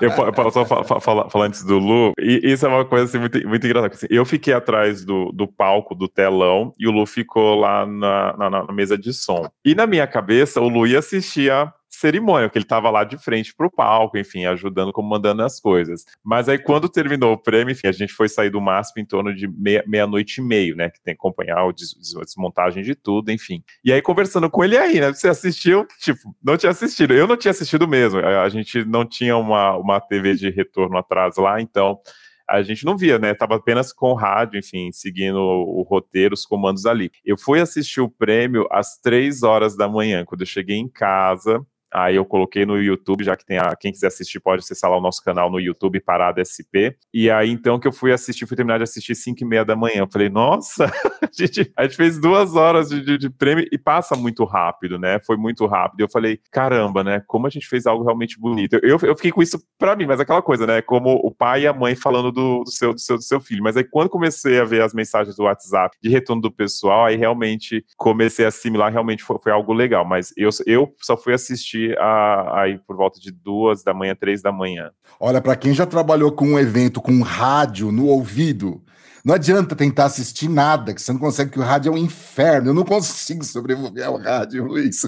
eu, só falar, falar antes do Lu, e isso é uma coisa assim, muito, muito engraçada. Assim, eu fiquei atrás do, do palco, do telão, e o Lu ficou lá na, na, na mesa de som. E na minha cabeça, o Lu ia assistir a cerimônia, que ele estava lá de frente para o palco, enfim, ajudando, comandando as coisas. Mas aí, quando terminou o prêmio, enfim, a gente foi sair do MASP em torno de meia-noite meia e meio, né? Que tem que acompanhar o des desmontagem de tudo, enfim. E aí, conversando com ele aí, né? Você assistiu? Tipo, não tinha assistido. Eu não tinha assistido mesmo. A gente não tinha uma, uma TV de retorno atrás lá, então a gente não via, né? Tava apenas com o rádio, enfim, seguindo o, o, roteiro, os comandos ali. Eu fui assistir o prêmio às três horas da manhã, quando eu cheguei em casa Aí eu coloquei no YouTube, já que tem a, quem quiser assistir pode acessar lá o nosso canal no YouTube, Parada SP. E aí então que eu fui assistir, fui terminar de assistir 5 e meia da manhã. Eu falei, nossa, a gente, a gente fez duas horas de, de, de, prêmio e passa muito rápido, né? Foi muito rápido. Eu falei, caramba, né? Como a gente fez algo realmente bonito. Eu, eu fiquei com isso para mim, mas aquela coisa, né? Como o pai e a mãe falando do, do, seu, do, seu, do seu filho. Mas aí quando comecei a ver as mensagens do WhatsApp de retorno do pessoal, aí realmente comecei a assimilar, realmente foi, foi algo legal. Mas eu, eu só fui assistir a, aí por volta de duas da manhã, três da manhã. Olha, para quem já trabalhou com um evento com rádio no ouvido, não adianta tentar assistir nada, que você não consegue, que o rádio é um inferno. Eu não consigo sobreviver ao rádio, Luiz.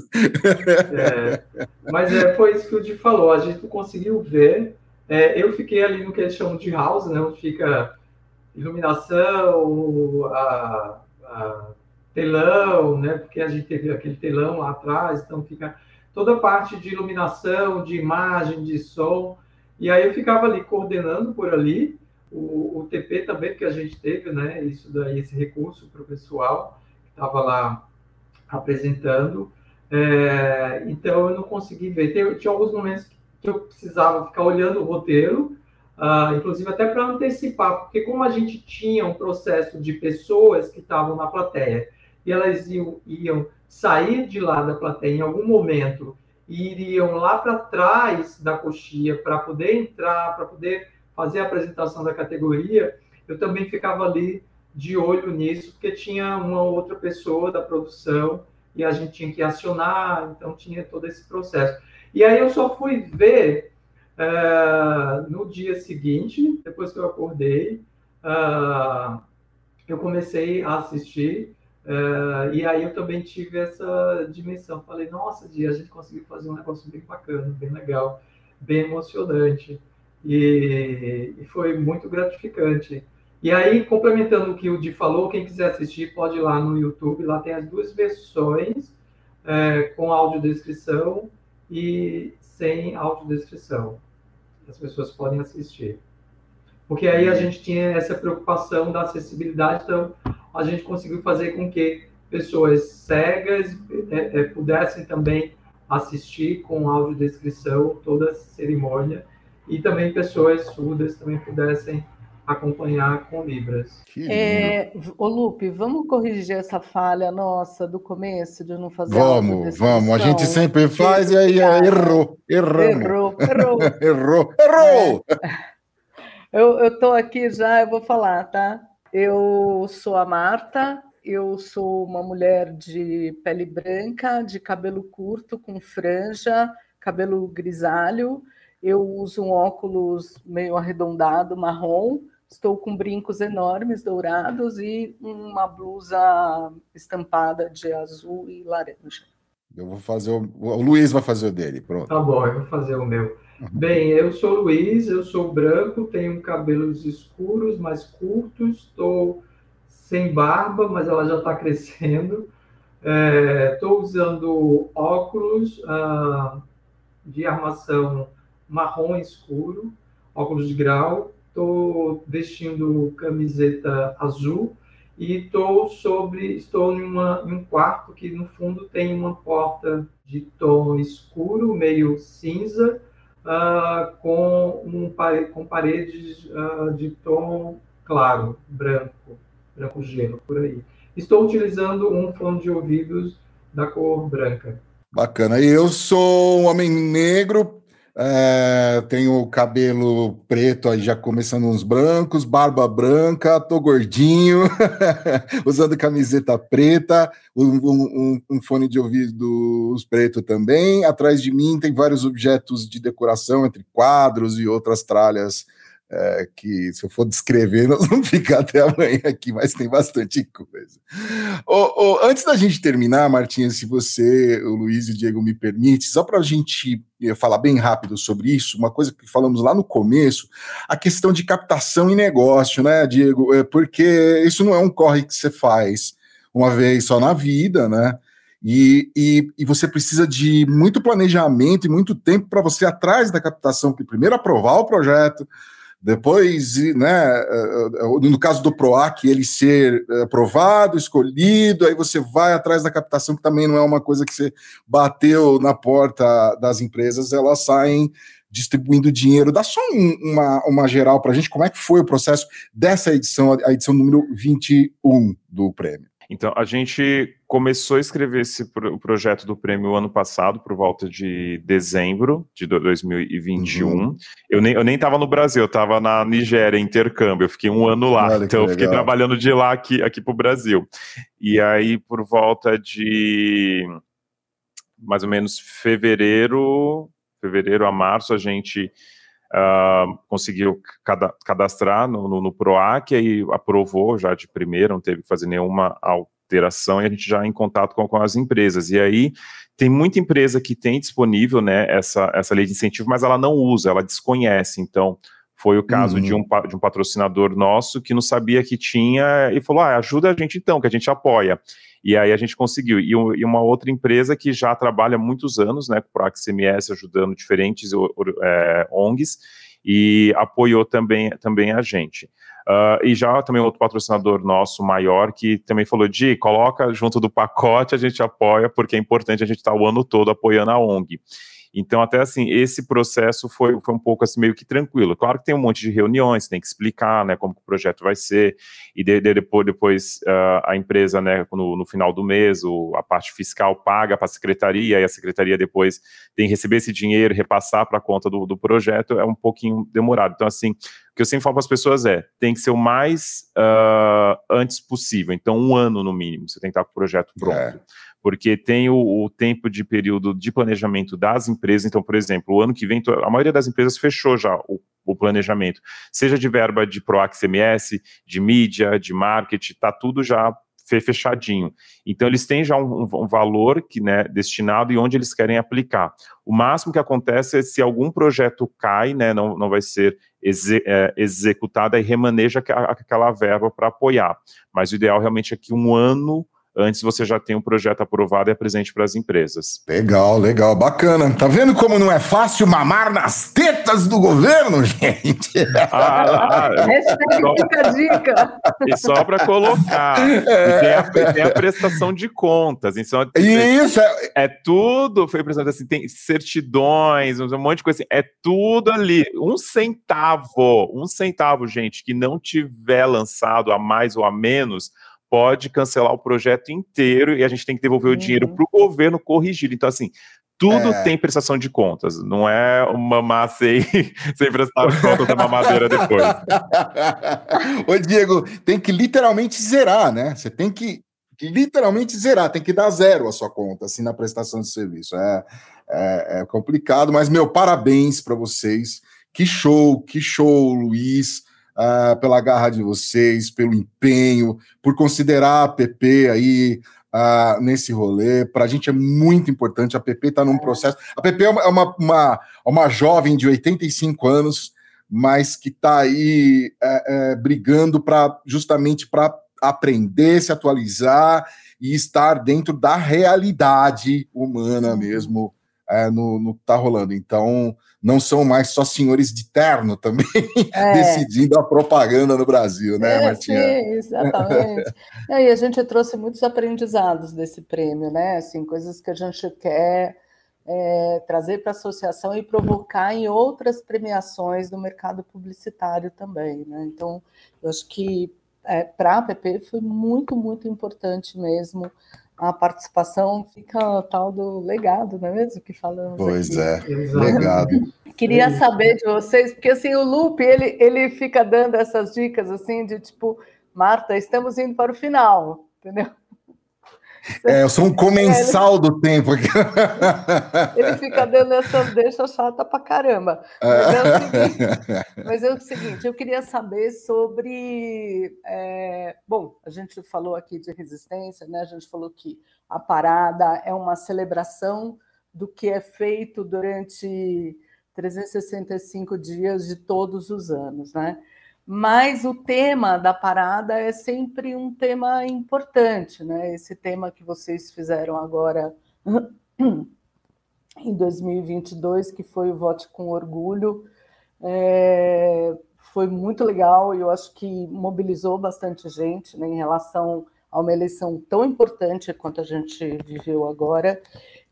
É, mas é, foi isso que o Di falou, a gente não conseguiu ver. É, eu fiquei ali no que eles chamam de house, né? Onde fica iluminação, a, a telão, né? Porque a gente teve aquele telão lá atrás, então fica toda a parte de iluminação, de imagem, de som. E aí eu ficava ali coordenando por ali o, o TP também que a gente teve, né? Isso daí, esse recurso para o pessoal que estava lá apresentando. É, então eu não consegui ver. Tem, tinha alguns momentos que eu precisava ficar olhando o roteiro, uh, inclusive até para antecipar, porque como a gente tinha um processo de pessoas que estavam na plateia e elas iam, iam sair de lá da plateia em algum momento e iriam lá para trás da coxia para poder entrar, para poder fazer a apresentação da categoria, eu também ficava ali de olho nisso, porque tinha uma outra pessoa da produção e a gente tinha que acionar, então tinha todo esse processo. E aí eu só fui ver uh, no dia seguinte, depois que eu acordei, uh, eu comecei a assistir Uh, e aí eu também tive essa dimensão. Falei, nossa, Dia, a gente conseguiu fazer um negócio bem bacana, bem legal, bem emocionante. E, e foi muito gratificante. E aí, complementando o que o Di falou, quem quiser assistir pode ir lá no YouTube, lá tem as duas versões, é, com audiodescrição e sem audiodescrição. As pessoas podem assistir. Porque aí a gente tinha essa preocupação da acessibilidade, então a gente conseguiu fazer com que pessoas cegas é, é, pudessem também assistir com audiodescrição toda a cerimônia e também pessoas surdas também pudessem acompanhar com Libras. É, ô Lupe, vamos corrigir essa falha nossa do começo de não fazer Vamos, vamos. A gente sempre faz e aí errou, erramos. Errou, errou. errou, errou. É. Eu estou aqui já, eu vou falar, tá? Eu sou a Marta, eu sou uma mulher de pele branca, de cabelo curto, com franja, cabelo grisalho. Eu uso um óculos meio arredondado, marrom. Estou com brincos enormes, dourados e uma blusa estampada de azul e laranja. Eu vou fazer o, o Luiz vai fazer o dele, pronto. Tá bom, eu vou fazer o meu. Bem, eu sou Luiz, eu sou branco, tenho cabelos escuros, mais curtos, estou sem barba, mas ela já está crescendo. Estou é, usando óculos uh, de armação marrom escuro, óculos de grau. Estou vestindo camiseta azul e estou sobre, estou em, uma, em um quarto que no fundo tem uma porta de tom escuro, meio cinza, uh, com, um, com paredes uh, de tom claro, branco, branco gelo, por aí. Estou utilizando um fone de ouvidos da cor branca. Bacana. Eu sou um homem negro, é, tenho cabelo preto, aí já começando uns brancos, barba branca, tô gordinho, usando camiseta preta, um, um, um, fone de ouvidos preto também. Atrás de mim tem vários objetos de decoração, entre quadros e outras tralhas é, que se eu for descrever, nós vamos ficar até amanhã aqui, mas tem bastante coisa. antes da gente terminar, Martinha, se você, o Luiz e o Diego me permite, só para a gente eh, falar bem rápido sobre isso, uma coisa que falamos lá no começo, a questão de captação e negócio, né, Diego? É porque isso não é um corre que você faz uma vez só na vida, né? E, e, e, você precisa de muito planejamento e muito tempo para você atrás da captação, primeiro aprovar o projeto, depois, né, eh, eh, no caso do PROAC, ele ser aprovado, escolhido, aí você vai atrás da captação, que também não é uma coisa que você bateu na porta das empresas, elas saem distribuindo dinheiro. Dá só um, uma, uma geral para a gente, como é que foi o processo dessa edição, a edição número 21 do prêmio? Então, a gente começou a escrever esse pro projeto do prêmio ano passado, por volta de dezembro de 2021. Uhum. Eu nem eu nem estava no Brasil, eu estava na Nigéria, intercâmbio. Eu fiquei um ano lá, Olha então eu fiquei trabalhando de lá aqui, aqui para o Brasil. E aí, por volta de mais ou menos fevereiro, fevereiro a março, a gente uh, conseguiu cadastrar no, no, no, PROAC, aí aprovou já de primeira, não teve que fazer nenhuma alteração, e a gente já é em contato com, com as empresas. E aí tem muita empresa que tem disponível né, essa, essa lei de incentivo, mas ela não usa, ela desconhece. Então, foi o caso uhum. de, um, de um patrocinador nosso que não sabia que tinha e falou: ah, ajuda a gente então, que a gente apoia. E aí a gente conseguiu. E, e uma outra empresa que já trabalha há muitos anos, né, com o CMS, ajudando diferentes é, ONGs, e apoiou também, também a gente. Uh, e já também outro patrocinador nosso maior que também falou: Di, coloca junto do pacote, a gente apoia, porque é importante a gente estar tá o ano todo apoiando a ONG. Então, até assim, esse processo foi, foi um pouco assim, meio que tranquilo. Claro que tem um monte de reuniões, tem que explicar, né, como o projeto vai ser, e de, de, depois, depois uh, a empresa, né, no, no, final do mês, o, a parte fiscal paga para a secretaria, e a secretaria depois tem que receber esse dinheiro, repassar para a conta do, do projeto, é um pouquinho demorado. Então, assim, que eu sempre falo para as pessoas é, tem que ser o mais uh, antes possível, então um ano no mínimo, você tem que estar com o projeto pronto. É porque tem o, o, tempo de período de planejamento das empresas. Então, por exemplo, o ano que vem, a maioria das empresas fechou já o, o planejamento, seja de verba de PROAC CMS, de mídia, de marketing, está tudo já fechadinho. Então, eles têm já um, um, valor que, né, destinado e onde eles querem aplicar. O máximo que acontece é se algum projeto cai, né, não, não vai ser exe é, executado, e remaneja aquela verba para apoiar. Mas o ideal realmente é que um ano antes você já tem um projeto aprovado e é presente para as empresas. Legal, legal, bacana. Tá vendo como não é fácil mamar nas tetas do governo, gente? Ah, só, fica a dica. E só para colocar, é. tem, a, tem, a, prestação de contas. Então, Isso. É, é tudo, foi apresentado assim, tem certidões, um monte de coisa assim, é tudo ali. Um centavo, um centavo, gente, que não tiver lançado a mais ou a menos, pode cancelar o projeto inteiro e a gente tem que devolver uhum. o dinheiro para o governo corrigir. Então, assim, tudo é. tem prestação de contas, não é uma massa sem, sem prestar contas da mamadeira depois. Ô, Diego, tem que literalmente zerar, né? Você tem que literalmente zerar, tem que dar zero a sua conta, assim, na prestação de serviço. É, é, é complicado, mas, meu, parabéns para vocês. Que show, que show, Luiz uh, pela garra de vocês, pelo empenho, por considerar a PP aí uh, nesse rolê. Para a gente é muito importante. A PP está num processo. A PP é uma, uma, uma jovem de 85 anos, mas que está aí é, é, brigando para justamente para aprender, se atualizar e estar dentro da realidade humana mesmo é, no, no que está rolando. Então, não são mais só senhores de terno também é. decidindo a propaganda no Brasil, né, é, Martinha? Sim, exatamente. e a gente trouxe muitos aprendizados desse prêmio, né? Assim, coisas que a gente quer é, trazer para a associação e provocar em outras premiações do mercado publicitário também, né? Então, eu acho que é, para a APP foi muito, muito importante mesmo a participação fica tal do legado, não é mesmo que falamos? Pois aqui. é, legado. Queria saber de vocês, porque assim o Lupe ele ele fica dando essas dicas assim de tipo, Marta, estamos indo para o final, entendeu? É, eu sou um comensal do tempo aqui. Ele fica dando essa deixa chata pra caramba. Mas é, o seguinte, mas é o seguinte eu queria saber sobre. É, bom, a gente falou aqui de resistência, né? A gente falou que a parada é uma celebração do que é feito durante 365 dias de todos os anos, né? Mas o tema da parada é sempre um tema importante, né? Esse tema que vocês fizeram agora em 2022, que foi o Vote com Orgulho, é, foi muito legal e eu acho que mobilizou bastante gente né, em relação a uma eleição tão importante quanto a gente viveu agora.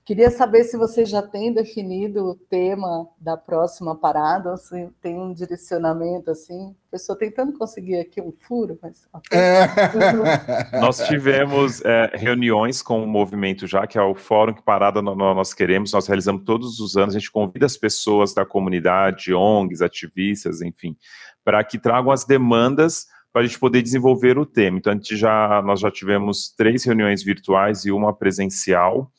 Queria saber se você já tem definido o tema da próxima parada, ou se tem um direcionamento assim. Estou tentando conseguir aqui um furo, mas. É. nós tivemos é, reuniões com o movimento já, que é o fórum que parada nós queremos. Nós realizamos todos os anos. A gente convida as pessoas da comunidade, ONGs, ativistas, enfim, para que tragam as demandas para a gente poder desenvolver o tema. Então, a gente já, nós já tivemos três reuniões virtuais e uma presencial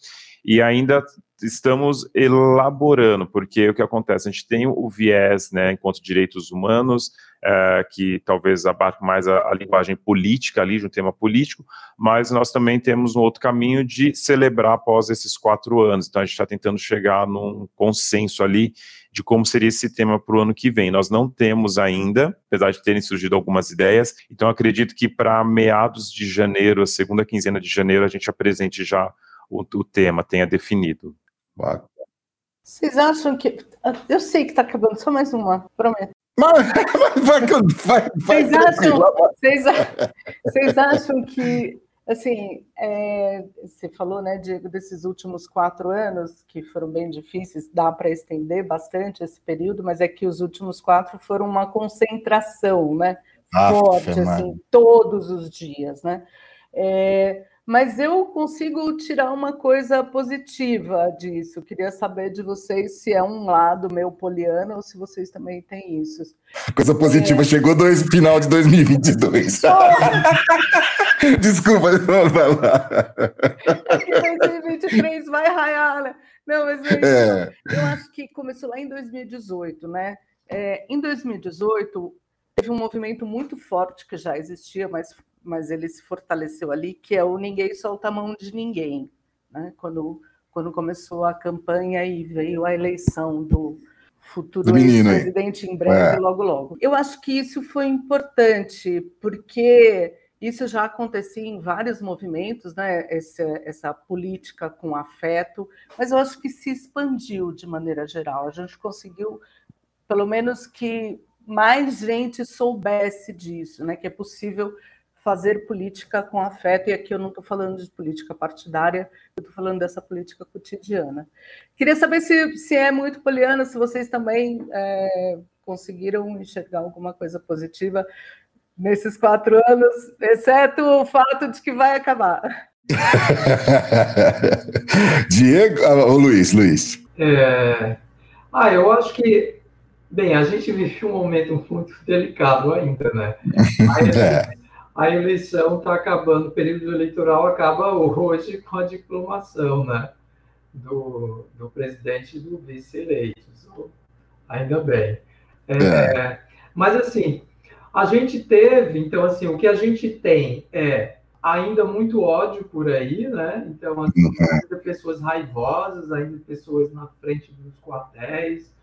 e ainda estamos elaborando, porque o que acontece? A gente tem o viés, né, enquanto direitos humanos, é, que talvez abarque mais a, a, linguagem política ali, de um tema político, mas nós também temos um outro caminho de celebrar após esses quatro anos. Então a gente está tentando chegar num consenso ali de como seria esse tema para o ano que vem. Nós não temos ainda, apesar de terem surgido algumas ideias, então acredito que para meados de janeiro, a segunda quinzena de janeiro, a gente apresente já o, o tema tenha definido. Vocês acham que. Eu sei que está acabando, só mais uma, prometo. Mas, vai, vai, vai, vocês, acham, vocês, vocês acham que, assim, é, você falou, né, Diego, desses últimos quatro anos, que foram bem difíceis, dá para estender bastante esse período, mas é que os últimos quatro foram uma concentração, né, forte, assim, todos os dias, né. É, mas eu consigo tirar uma coisa positiva disso. Queria saber de vocês se é um lado meu poliana ou se vocês também têm isso. Coisa positiva, é... chegou no final de 2022. Desculpa, vai lá. É que 2023 vai raiar, né? Não, mas é é. eu acho que começou lá em 2018, né? É, em 2018, teve um movimento muito forte que já existia, mas mas ele se fortaleceu ali, que é o Ninguém Solta a Mão de Ninguém. Né? Quando, quando começou a campanha e veio a eleição do futuro presidente em breve, é. logo, logo. Eu acho que isso foi importante, porque isso já acontecia em vários movimentos, né? essa, essa política com afeto, mas eu acho que se expandiu de maneira geral. A gente conseguiu, pelo menos, que mais gente soubesse disso, né? que é possível fazer política com afeto, e aqui eu não estou falando de política partidária, eu estou falando dessa política cotidiana. Queria saber se, se é muito poliana, se vocês também é, conseguiram enxergar alguma coisa positiva nesses quatro anos, exceto o fato de que vai acabar. Diego, ou Luiz, Luiz. É... Ah, eu acho que, bem, a gente vive um momento muito delicado ainda, né? é a eleição está acabando, o período eleitoral acaba hoje com a diplomação né, do, do presidente e do vice-eleitos. Ainda bem. É, é. Mas, assim, a gente teve, então, assim, o que a gente tem é ainda muito ódio por aí, né? Então, assim, uhum. ainda pessoas raivosas, ainda pessoas na frente dos quartéis,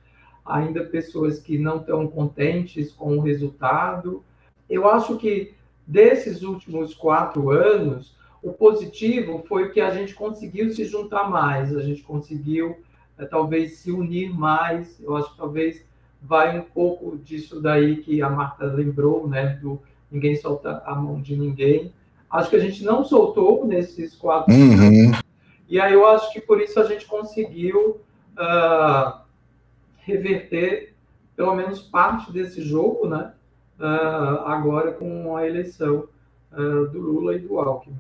ainda pessoas que não estão contentes com o resultado. Eu acho que desses últimos quatro anos, o positivo foi que a gente conseguiu se juntar mais, a gente conseguiu é, talvez se unir mais. Eu acho que talvez vai um pouco disso daí que a Marta lembrou, né? Do ninguém solta a mão de ninguém. Acho que a gente não soltou nesses quatro uhum. anos. E aí eu acho que por isso a gente conseguiu uh, reverter pelo menos parte desse jogo, né? Uh, agora com a eleição uh, do Lula e do Alckmin.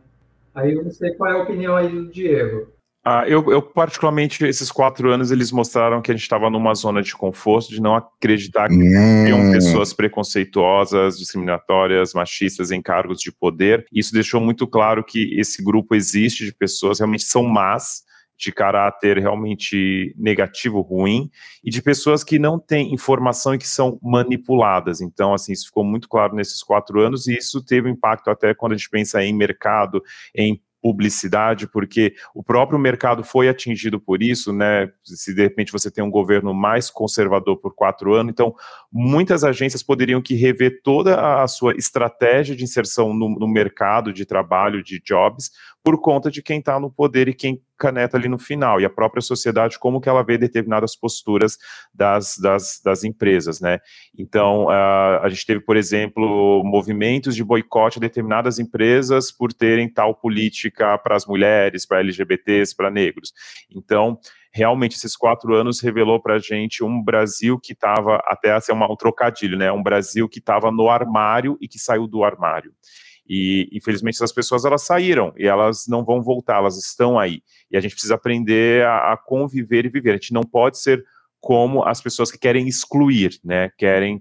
Aí eu não sei qual é a opinião aí do Diego. Ah, eu, eu, particularmente, esses quatro anos, eles mostraram que a gente estava numa zona de conforto, de não acreditar que hum. pessoas preconceituosas, discriminatórias, machistas em cargos de poder. Isso deixou muito claro que esse grupo existe de pessoas realmente são más, de caráter realmente negativo, ruim, e de pessoas que não têm informação e que são manipuladas. Então, assim, isso ficou muito claro nesses quatro anos, e isso teve impacto até quando a gente pensa em mercado, em publicidade, porque o próprio mercado foi atingido por isso, né? Se de repente você tem um governo mais conservador por quatro anos, então muitas agências poderiam que rever toda a sua estratégia de inserção no, no mercado de trabalho, de jobs, por conta de quem está no poder e quem caneta ali no final, e a própria sociedade, como que ela vê determinadas posturas das, das, das empresas, né? Então, uh, a gente teve, por exemplo, movimentos de boicote a determinadas empresas por terem tal política para as mulheres, para LGBTs, para negros. Então, realmente esses quatro anos revelou para a gente um Brasil que estava, até assim, um trocadilho, né? Um Brasil que estava no armário e que saiu do armário. E infelizmente essas pessoas elas saíram e elas não vão voltar, elas estão aí. E a gente precisa aprender a, a conviver e viver. A gente não pode ser como as pessoas que querem excluir, né, querem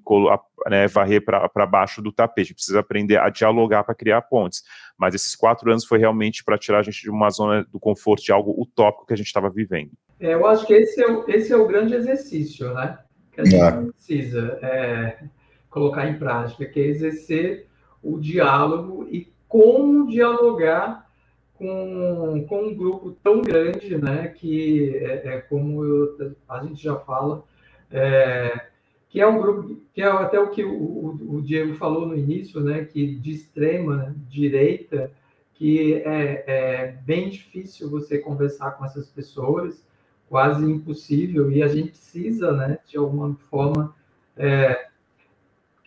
né, varrer para baixo do tapete. A gente precisa aprender a dialogar para criar pontes. Mas esses quatro anos foi realmente para tirar a gente de uma zona do conforto, de algo utópico que a gente estava vivendo. É, eu acho que esse é, o, esse é o grande exercício, né, que a gente é. precisa é, colocar em prática, que é exercer o diálogo e como dialogar com, com um grupo tão grande, né, que é, é como eu, a gente já fala, é, que é um grupo, que é até o que o, o, Diego falou no início, né, que de extrema direita, que é, é bem difícil você conversar com essas pessoas, quase impossível, e a gente precisa, né, de alguma forma, é,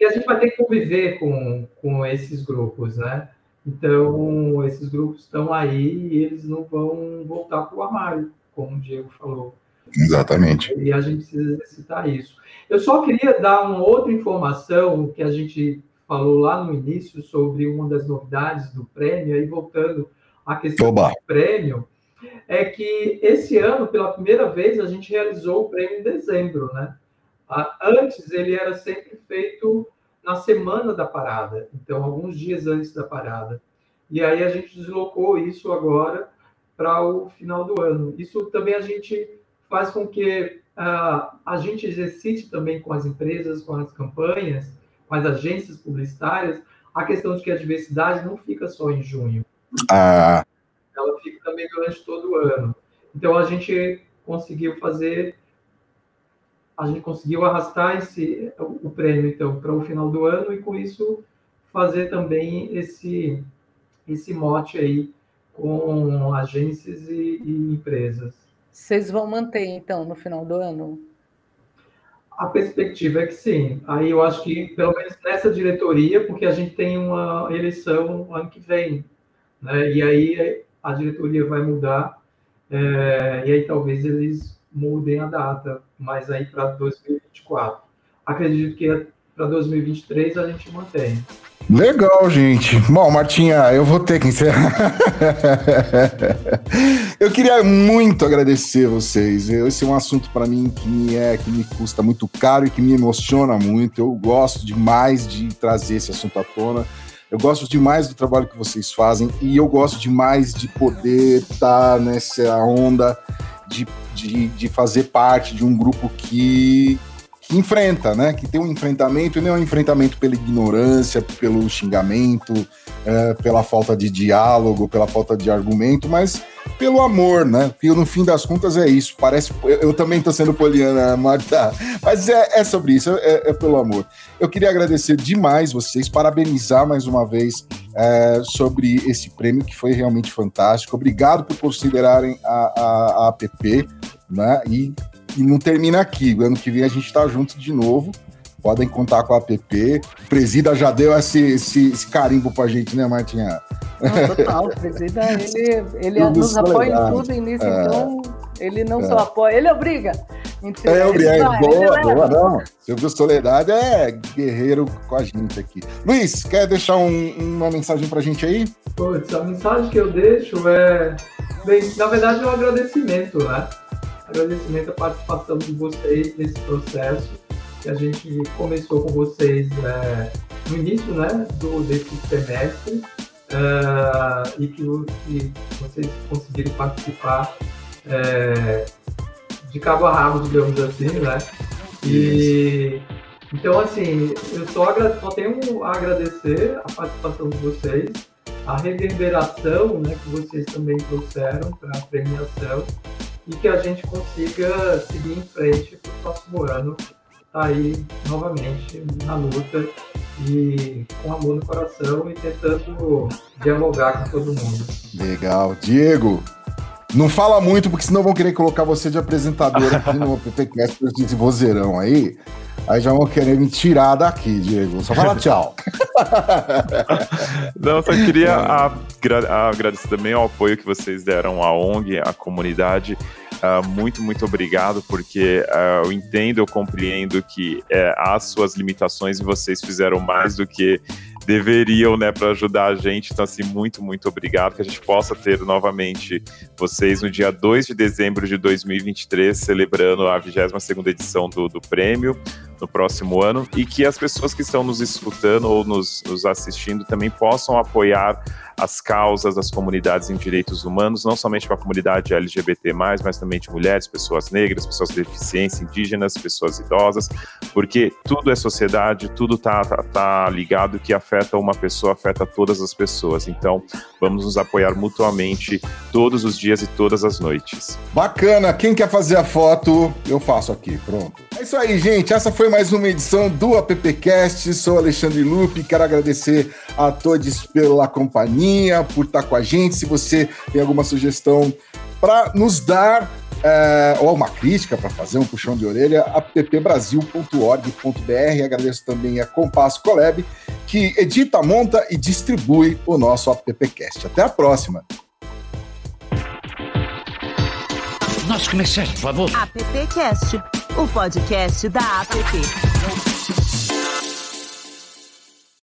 que a gente vai ter que conviver com, com esses grupos, né? Então, esses grupos estão aí e eles não vão voltar para o armário, como o Diego falou. Exatamente. E a gente precisa exercitar isso. Eu só queria dar uma outra informação que a gente falou lá no início sobre uma das novidades do prêmio, aí voltando à questão Oba. do prêmio, é que esse ano, pela primeira vez, a gente realizou o prêmio em dezembro, né? Antes ele era sempre feito na semana da parada, então alguns dias antes da parada. E aí a gente deslocou isso agora para o final do ano. Isso também a gente faz com que uh, a gente exercite também com as empresas, com as campanhas, com as agências publicitárias, a questão de que a diversidade não fica só em junho. Ah. Ela fica também durante todo o ano. Então a gente conseguiu fazer a gente conseguiu arrastar esse, o prêmio, então, para o final do ano e, com isso, fazer também esse, esse mote aí com agências e, e empresas. Vocês vão manter, então, no final do ano? A perspectiva é que sim. Aí eu acho que, pelo menos nessa diretoria, porque a gente tem uma eleição ano que vem, né? E aí a diretoria vai mudar, é, e aí talvez eles mudem a data, mas aí para 2024. Acredito que para 2023 a gente mantém. Legal, gente. Bom, Martinha, eu vou ter que encerrar. eu queria muito agradecer vocês. Esse é um assunto para mim que me é que me custa muito caro e que me emociona muito. Eu gosto demais de trazer esse assunto à tona. Eu gosto demais do trabalho que vocês fazem e eu gosto demais de poder estar tá nessa onda de, de, de fazer parte de um grupo que, que enfrenta, né? Que tem um enfrentamento, e não é um enfrentamento pela ignorância, pelo xingamento, é, pela falta de diálogo, pela falta de argumento, mas pelo amor, né? Porque no fim das contas é isso. Parece. Eu, eu também estou sendo poliana, Marta, mas é, é sobre isso, é, é, pelo amor. Eu queria agradecer demais vocês, parabenizar mais uma vez é, sobre esse prêmio que foi realmente fantástico. Obrigado por considerarem a, a, a app, né? E, e não termina aqui. Ano que vem a gente está junto de novo podem contar com a app. O Presida já deu esse, esse, esse carimbo pra gente, né, Martinha? Não, total, o Presida, ele, ele nos apoia em tudo, nisso, é. então ele não é. só apoia, ele obriga. Mentira, é, obriga, é, boa, boa, não. Silvio Soledade é guerreiro com a gente aqui. Luiz, quer deixar um, uma mensagem pra gente aí? Putz, a mensagem que eu deixo é, bem, na verdade, é um agradecimento, né? Agradecimento à participação de vocês nesse processo que a gente começou com vocês é, no início né, do, desse semestre é, e que, que, vocês conseguiram participar é, de cabo a rabo, digamos assim, né? E então, assim, eu só, só tenho a agradecer a participação de vocês, a reverberação né, que vocês também trouxeram para a premiação e que a gente consiga seguir em frente para o próximo ano tá aí novamente na luta e com amor no coração e tentando dialogar com todo mundo. Legal. Diego, não fala muito, porque senão vão querer colocar você de apresentador aqui no PPCast, esse vozeirão aí. Aí já vão querer me tirar daqui, Diego. Só fala tchau. Não, só queria agra agradecer também ao apoio que vocês deram à ONG, à comunidade. Uh, muito, muito obrigado, porque uh, eu entendo, eu compreendo que uh, há suas limitações e vocês fizeram mais do que deveriam, né, para ajudar a gente. Então, assim, muito, muito obrigado. Que a gente possa ter novamente vocês no dia 2 de dezembro de 2023, celebrando a 22 edição do, do prêmio no próximo ano e que as pessoas que estão nos escutando ou nos, nos assistindo também possam apoiar as causas das comunidades em direitos humanos, não somente para a comunidade LGBT+, mas também de mulheres, pessoas negras, pessoas com deficiência, indígenas, pessoas idosas, porque tudo é sociedade, tudo tá, tá, tá ligado que afeta uma pessoa, afeta todas as pessoas. Então, vamos nos apoiar mutuamente todos os dias e todas as noites. Bacana! Quem quer fazer a foto, eu faço aqui, pronto. É isso aí, gente. Essa foi mais uma edição do AppCast. Sou Alexandre Lupe. Quero agradecer a todos pela companhia, por estar com a gente. Se você tem alguma sugestão para nos dar é, ou uma crítica para fazer um puxão de orelha, appbrasil.org.br. Agradeço também a Compasso Colab, que edita, monta e distribui o nosso AppCast. Até a próxima! Nosso comerciante, por favor. AppCast, o podcast da APP.